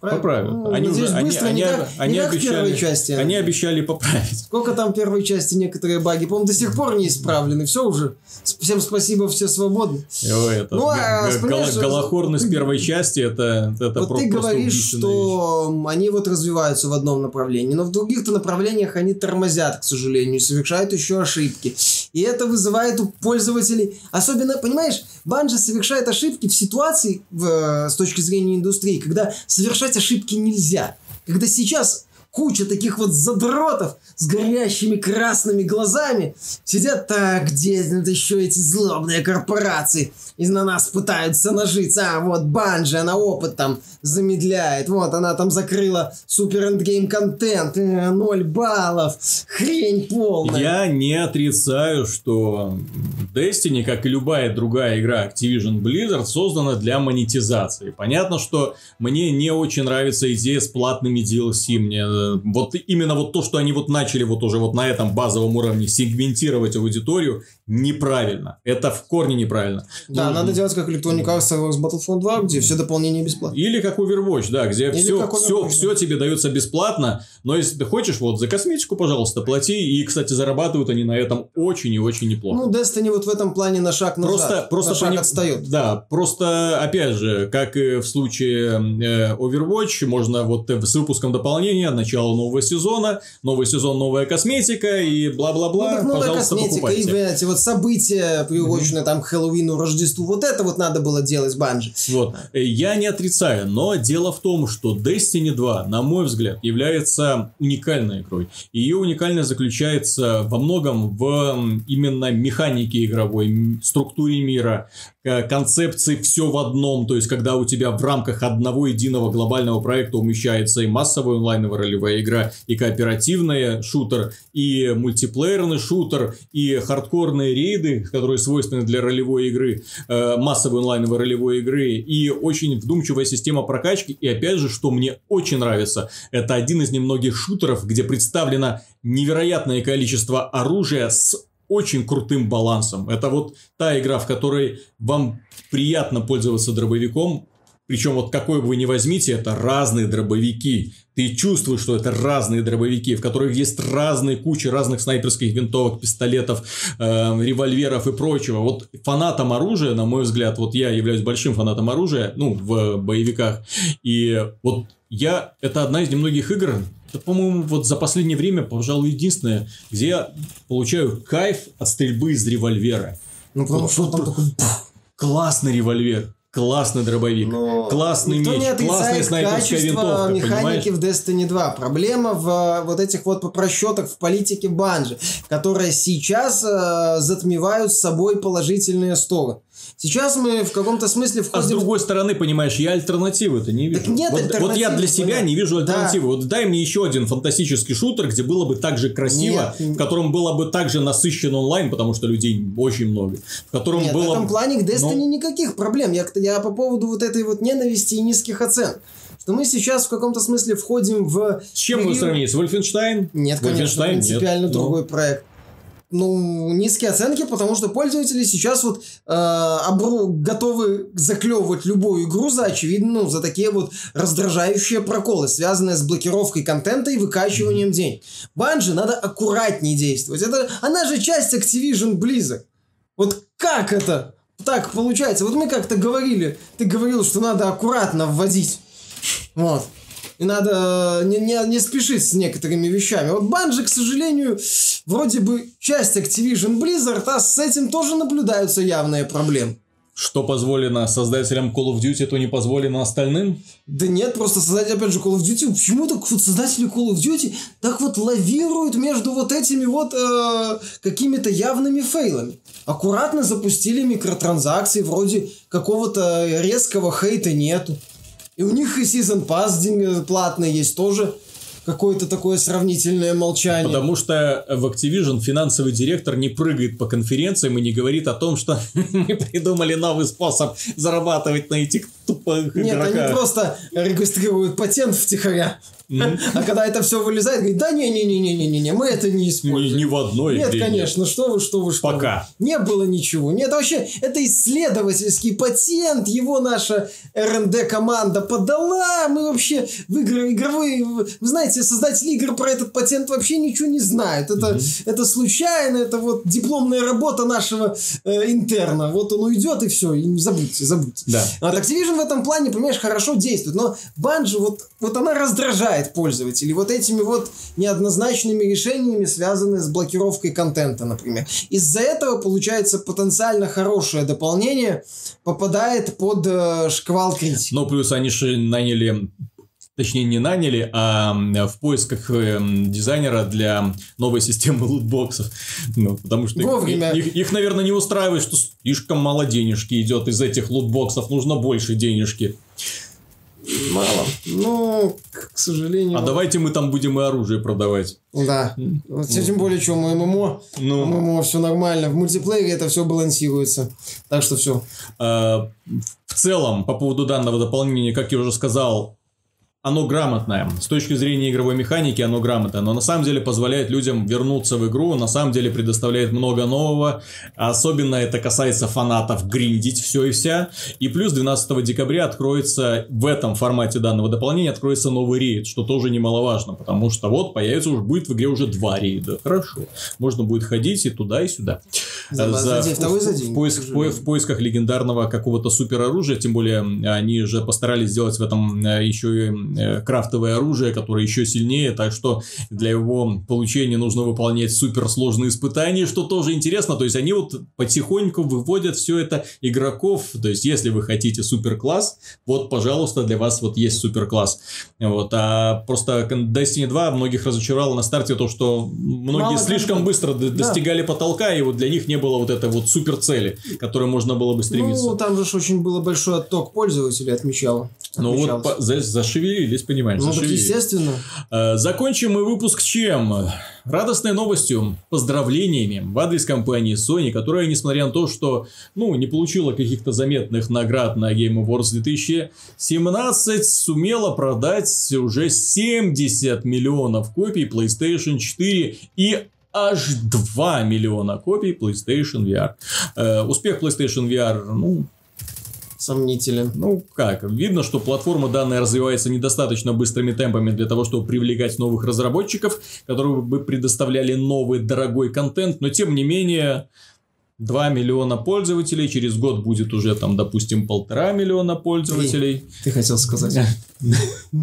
Поправят. Ну, они уже, быстро, они, не они, как, они, не обещали, первой части. Они обещали поправить. Сколько там первой части некоторые баги, по-моему, до сих пор не исправлены. Все уже. Всем спасибо, все свободны. Это, ну, а, гол, голохорность первой части, это, это вот просто ты говоришь, что вещь. они вот развиваются в одном направлении, но в других-то направлениях они тормозят, к сожалению, совершают еще ошибки. И это вызывает у пользователей, особенно, понимаешь, Банжи совершает ошибки в ситуации, в, с точки зрения индустрии, когда совершать ошибки нельзя. Когда сейчас куча таких вот задротов с горящими красными глазами сидят так, где это еще эти злобные корпорации и на нас пытаются нажиться. А вот Банжи, она опыт там замедляет. Вот она там закрыла супер эндгейм контент. Э, ноль баллов. Хрень полная. Я не отрицаю, что Destiny, как и любая другая игра Activision Blizzard, создана для монетизации. Понятно, что мне не очень нравится идея с платными DLC. Мне э, вот именно вот то, что они вот начали вот уже вот на этом базовом уровне сегментировать аудиторию, неправильно. Это в корне неправильно. Да, ну, надо делать как Electronic Arts с Battlefront 2, где все дополнения бесплатно. Или как Overwatch, да, где Или все, все, все тебе дается бесплатно, но если ты хочешь, вот за косметику, пожалуйста, плати. И, кстати, зарабатывают они на этом очень и очень неплохо. Ну, Destiny вот в этом плане на шаг назад, просто, просто на шаг пони... отстает. Да, просто, опять же, как и в случае э, Overwatch, можно вот с выпуском дополнения, начало нового сезона, новый сезон, новая косметика и бла-бла-бла, ну, так новая пожалуйста, косметика, покупайте. ивенты, вот события, приуроченные mm-hmm. там к Хэллоуину, Рождеству, вот это вот надо было делать Банжи. Вот, я не отрицаю, но дело в том, что Destiny 2, на мой взгляд, является уникальной игрой. Ее уникальность заключается во многом в именно механике игровой, структуре мира, концепции все в одном, то есть когда у тебя в рамках одного единого глобального проекта умещается и массовая онлайновая ролевая игра, и кооперативная шутер, и мультиплеерный шутер, и хардкорные рейды, которые свойственны для ролевой игры, э, массовой онлайновой ролевой игры, и очень вдумчивая система прокачки, и опять же, что мне очень нравится, это один из немногих шутеров, где представлено невероятное количество оружия с очень крутым балансом. Это вот та игра, в которой вам приятно пользоваться дробовиком, причем вот какой бы вы ни возьмите, это разные дробовики. Ты чувствуешь, что это разные дробовики, в которых есть разные кучи разных снайперских винтовок, пистолетов, э, револьверов и прочего. Вот фанатом оружия, на мой взгляд, вот я являюсь большим фанатом оружия, ну, в боевиках. И вот я, это одна из немногих игр, это, по-моему, вот за последнее время, пожалуй, единственное, где я получаю кайф от стрельбы из револьвера. Ну, потому что там такой классный револьвер. Классный дробовик, Но классный меч, не классная снайперская винтовка, механики понимаешь? в Destiny 2. Проблема в э, вот этих вот попросчетах в политике Банжи, которые сейчас э, затмевают с собой положительные стороны. Сейчас мы в каком-то смысле входим... А с другой стороны, понимаешь, я альтернативы-то не вижу. Так нет вот, вот я для себя не вижу альтернативы. Да. Вот дай мне еще один фантастический шутер, где было бы так же красиво, нет. в котором было бы так же насыщен онлайн, потому что людей очень много. В котором нет, было... в этом плане к Destiny Но... никаких проблем. Я, я по поводу вот этой вот ненависти и низких оценок что мы сейчас в каком-то смысле входим в... С чем вы сравнили? С Wolfenstein? Нет, конечно, принципиально нет. другой Но... проект ну, низкие оценки, потому что пользователи сейчас вот э, обру, готовы заклевывать любую игру за очевидно, ну, за такие вот раздражающие проколы, связанные с блокировкой контента и выкачиванием денег. Банжи надо аккуратнее действовать. Это, она же часть Activision Blizzard. Вот как это так получается? Вот мы как-то говорили, ты говорил, что надо аккуратно вводить. Вот. И надо э, не, не, не спешить с некоторыми вещами. Вот Банжи, к сожалению, вроде бы часть Activision Blizzard, а с этим тоже наблюдаются явные проблемы. Что позволено создателям Call of Duty, то не позволено остальным? Да нет, просто создатели, опять же, Call of Duty, почему так вот создатели Call of Duty так вот лавируют между вот этими вот э, какими-то явными фейлами? Аккуратно запустили микротранзакции, вроде какого-то резкого хейта нету. И у них и Season Pass платный есть тоже какое-то такое сравнительное молчание. Потому что в Activision финансовый директор не прыгает по конференциям и не говорит о том, что мы придумали новый способ зарабатывать на этих тупых Нет, игроках. они просто регистрируют патент втихаря. А когда это все вылезает, говорит, да не-не-не-не-не-не, мы это не используем. Ни в одной Нет, игре конечно, что вы, что вы, что Пока. вы. Не было ничего. Нет, вообще, это исследовательский патент, его наша РНД-команда подала, мы вообще в игры игровые, вы знаете, создатели игр про этот патент вообще ничего не знают. Это, это случайно, это вот дипломная работа нашего э, интерна. Вот он уйдет и все, и забудьте, забудьте. Да. А Activision в этом плане, понимаешь, хорошо действует, но Банжи, вот, вот она раздражает пользователей вот этими вот неоднозначными решениями, связанными с блокировкой контента, например. Из-за этого, получается, потенциально хорошее дополнение попадает под э, шквал критики. Ну, плюс они же наняли точнее не наняли, а в поисках э, дизайнера для новой системы лутбоксов. Ну, потому что Вовремя. Их, их, их, наверное, не устраивает, что слишком мало денежки идет из этих лутбоксов, нужно больше денежки. Мало. Ну, к сожалению. А давайте мы там будем и оружие продавать. Да. Вот, тем более, что мы ММО, Ну. ММО все нормально. В мультиплеере это все балансируется. Так что все. А, В целом, по поводу данного дополнения, как я уже сказал, оно грамотное. С точки зрения игровой механики оно грамотное, но на самом деле позволяет людям вернуться в игру, на самом деле предоставляет много нового. Особенно это касается фанатов гриндить все и вся. И плюс 12 декабря откроется в этом формате данного дополнения откроется новый рейд, что тоже немаловажно, потому что вот появится уже будет в игре уже два рейда. Хорошо. Можно будет ходить и туда, и сюда. За- за день, второй за в- день, в поиск- к сожалению. в поисках легендарного какого-то супероружия, тем более они же постарались сделать в этом э, еще и крафтовое оружие, которое еще сильнее, так что для его получения нужно выполнять суперсложные испытания, что тоже интересно, то есть они вот потихоньку выводят все это игроков, то есть если вы хотите суперкласс, вот, пожалуйста, для вас вот есть суперкласс. Вот, а просто Destiny 2 многих разочаровало на старте то, что многие Мало слишком контента. быстро Да. достигали потолка, и вот для них не было вот этой вот супер цели, к которой можно было бы стремиться. Ну, там же очень было большой отток пользователей отмечало. Ну вот по- за- зашевелились, понимаешь, Ну, так естественно. Э, Закончим мы выпуск чем? Радостной новостью, поздравлениями в адрес компании Sony, которая, несмотря на то, что ну, не получила каких-то заметных наград на Game Awards 2017, сумела продать уже 70 миллионов копий PlayStation 4 и аж 2 миллиона копий PlayStation VR. Э, успех PlayStation VR, ну, Сомнителен. ну как, видно, что платформа данная развивается недостаточно быстрыми темпами для того, чтобы привлекать новых разработчиков, которые бы предоставляли новый дорогой контент, но тем не менее 2 миллиона пользователей, через год будет уже там, допустим, полтора миллиона пользователей. Ты хотел сказать.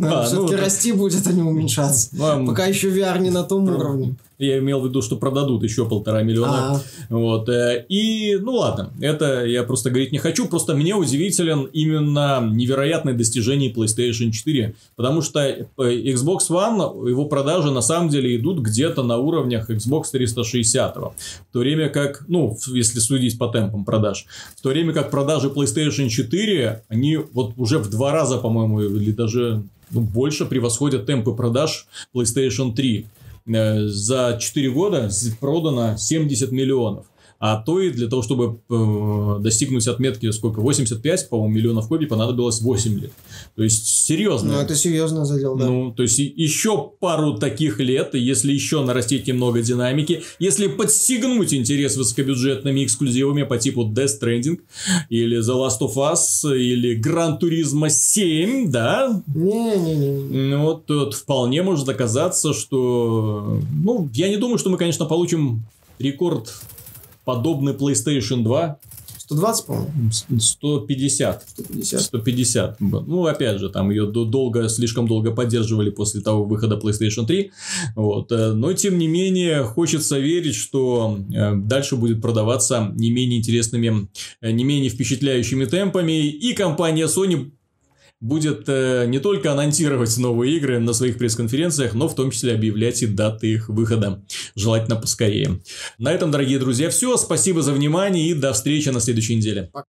А, Все-таки ну, расти будет, а не уменьшаться. Пока еще VR не на том уровне. Я имел в виду, что продадут еще полтора миллиона. А, Вот. э, И, ну ладно, это я просто говорить не хочу, просто мне удивителен именно невероятное достижение PlayStation 4, потому что э, Xbox One, его продажи на самом деле идут где-то на уровнях Xbox 360, в то время как, ну, если судить по темпам продаж, в то время как продажи PlayStation 4, они вот уже в два раза, по-моему, или даже ну, больше превосходят темпы продаж PlayStation 3 э, за 4 года продано 70 миллионов. А то и для того, чтобы э, достигнуть отметки, сколько, 85, по-моему, миллионов копий, понадобилось 8 лет. То есть, серьезно. ну это серьезно задел, да. Ну, то есть, еще пару таких лет, если еще нарастить немного динамики, если подстегнуть интерес высокобюджетными эксклюзивами по типу Death Stranding, или The Last of Us, или Gran Turismo 7, да, Не-не-не. ну, вот тут вполне может оказаться, что... Ну, я не думаю, что мы, конечно, получим рекорд подобный PlayStation 2 120, по-моему. с- 150. 150. 150. Ну, опять же, там ее до- долго, слишком долго поддерживали после того выхода PlayStation 3. Вот. э, Но, тем не менее, хочется верить, что э, дальше будет продаваться не менее интересными, э, не менее впечатляющими темпами. И компания Sony будет э, не только анонсировать новые игры на своих пресс-конференциях, но в том числе объявлять и даты их выхода. Желательно поскорее. На этом, дорогие друзья, все. Спасибо за внимание и до встречи на следующей неделе.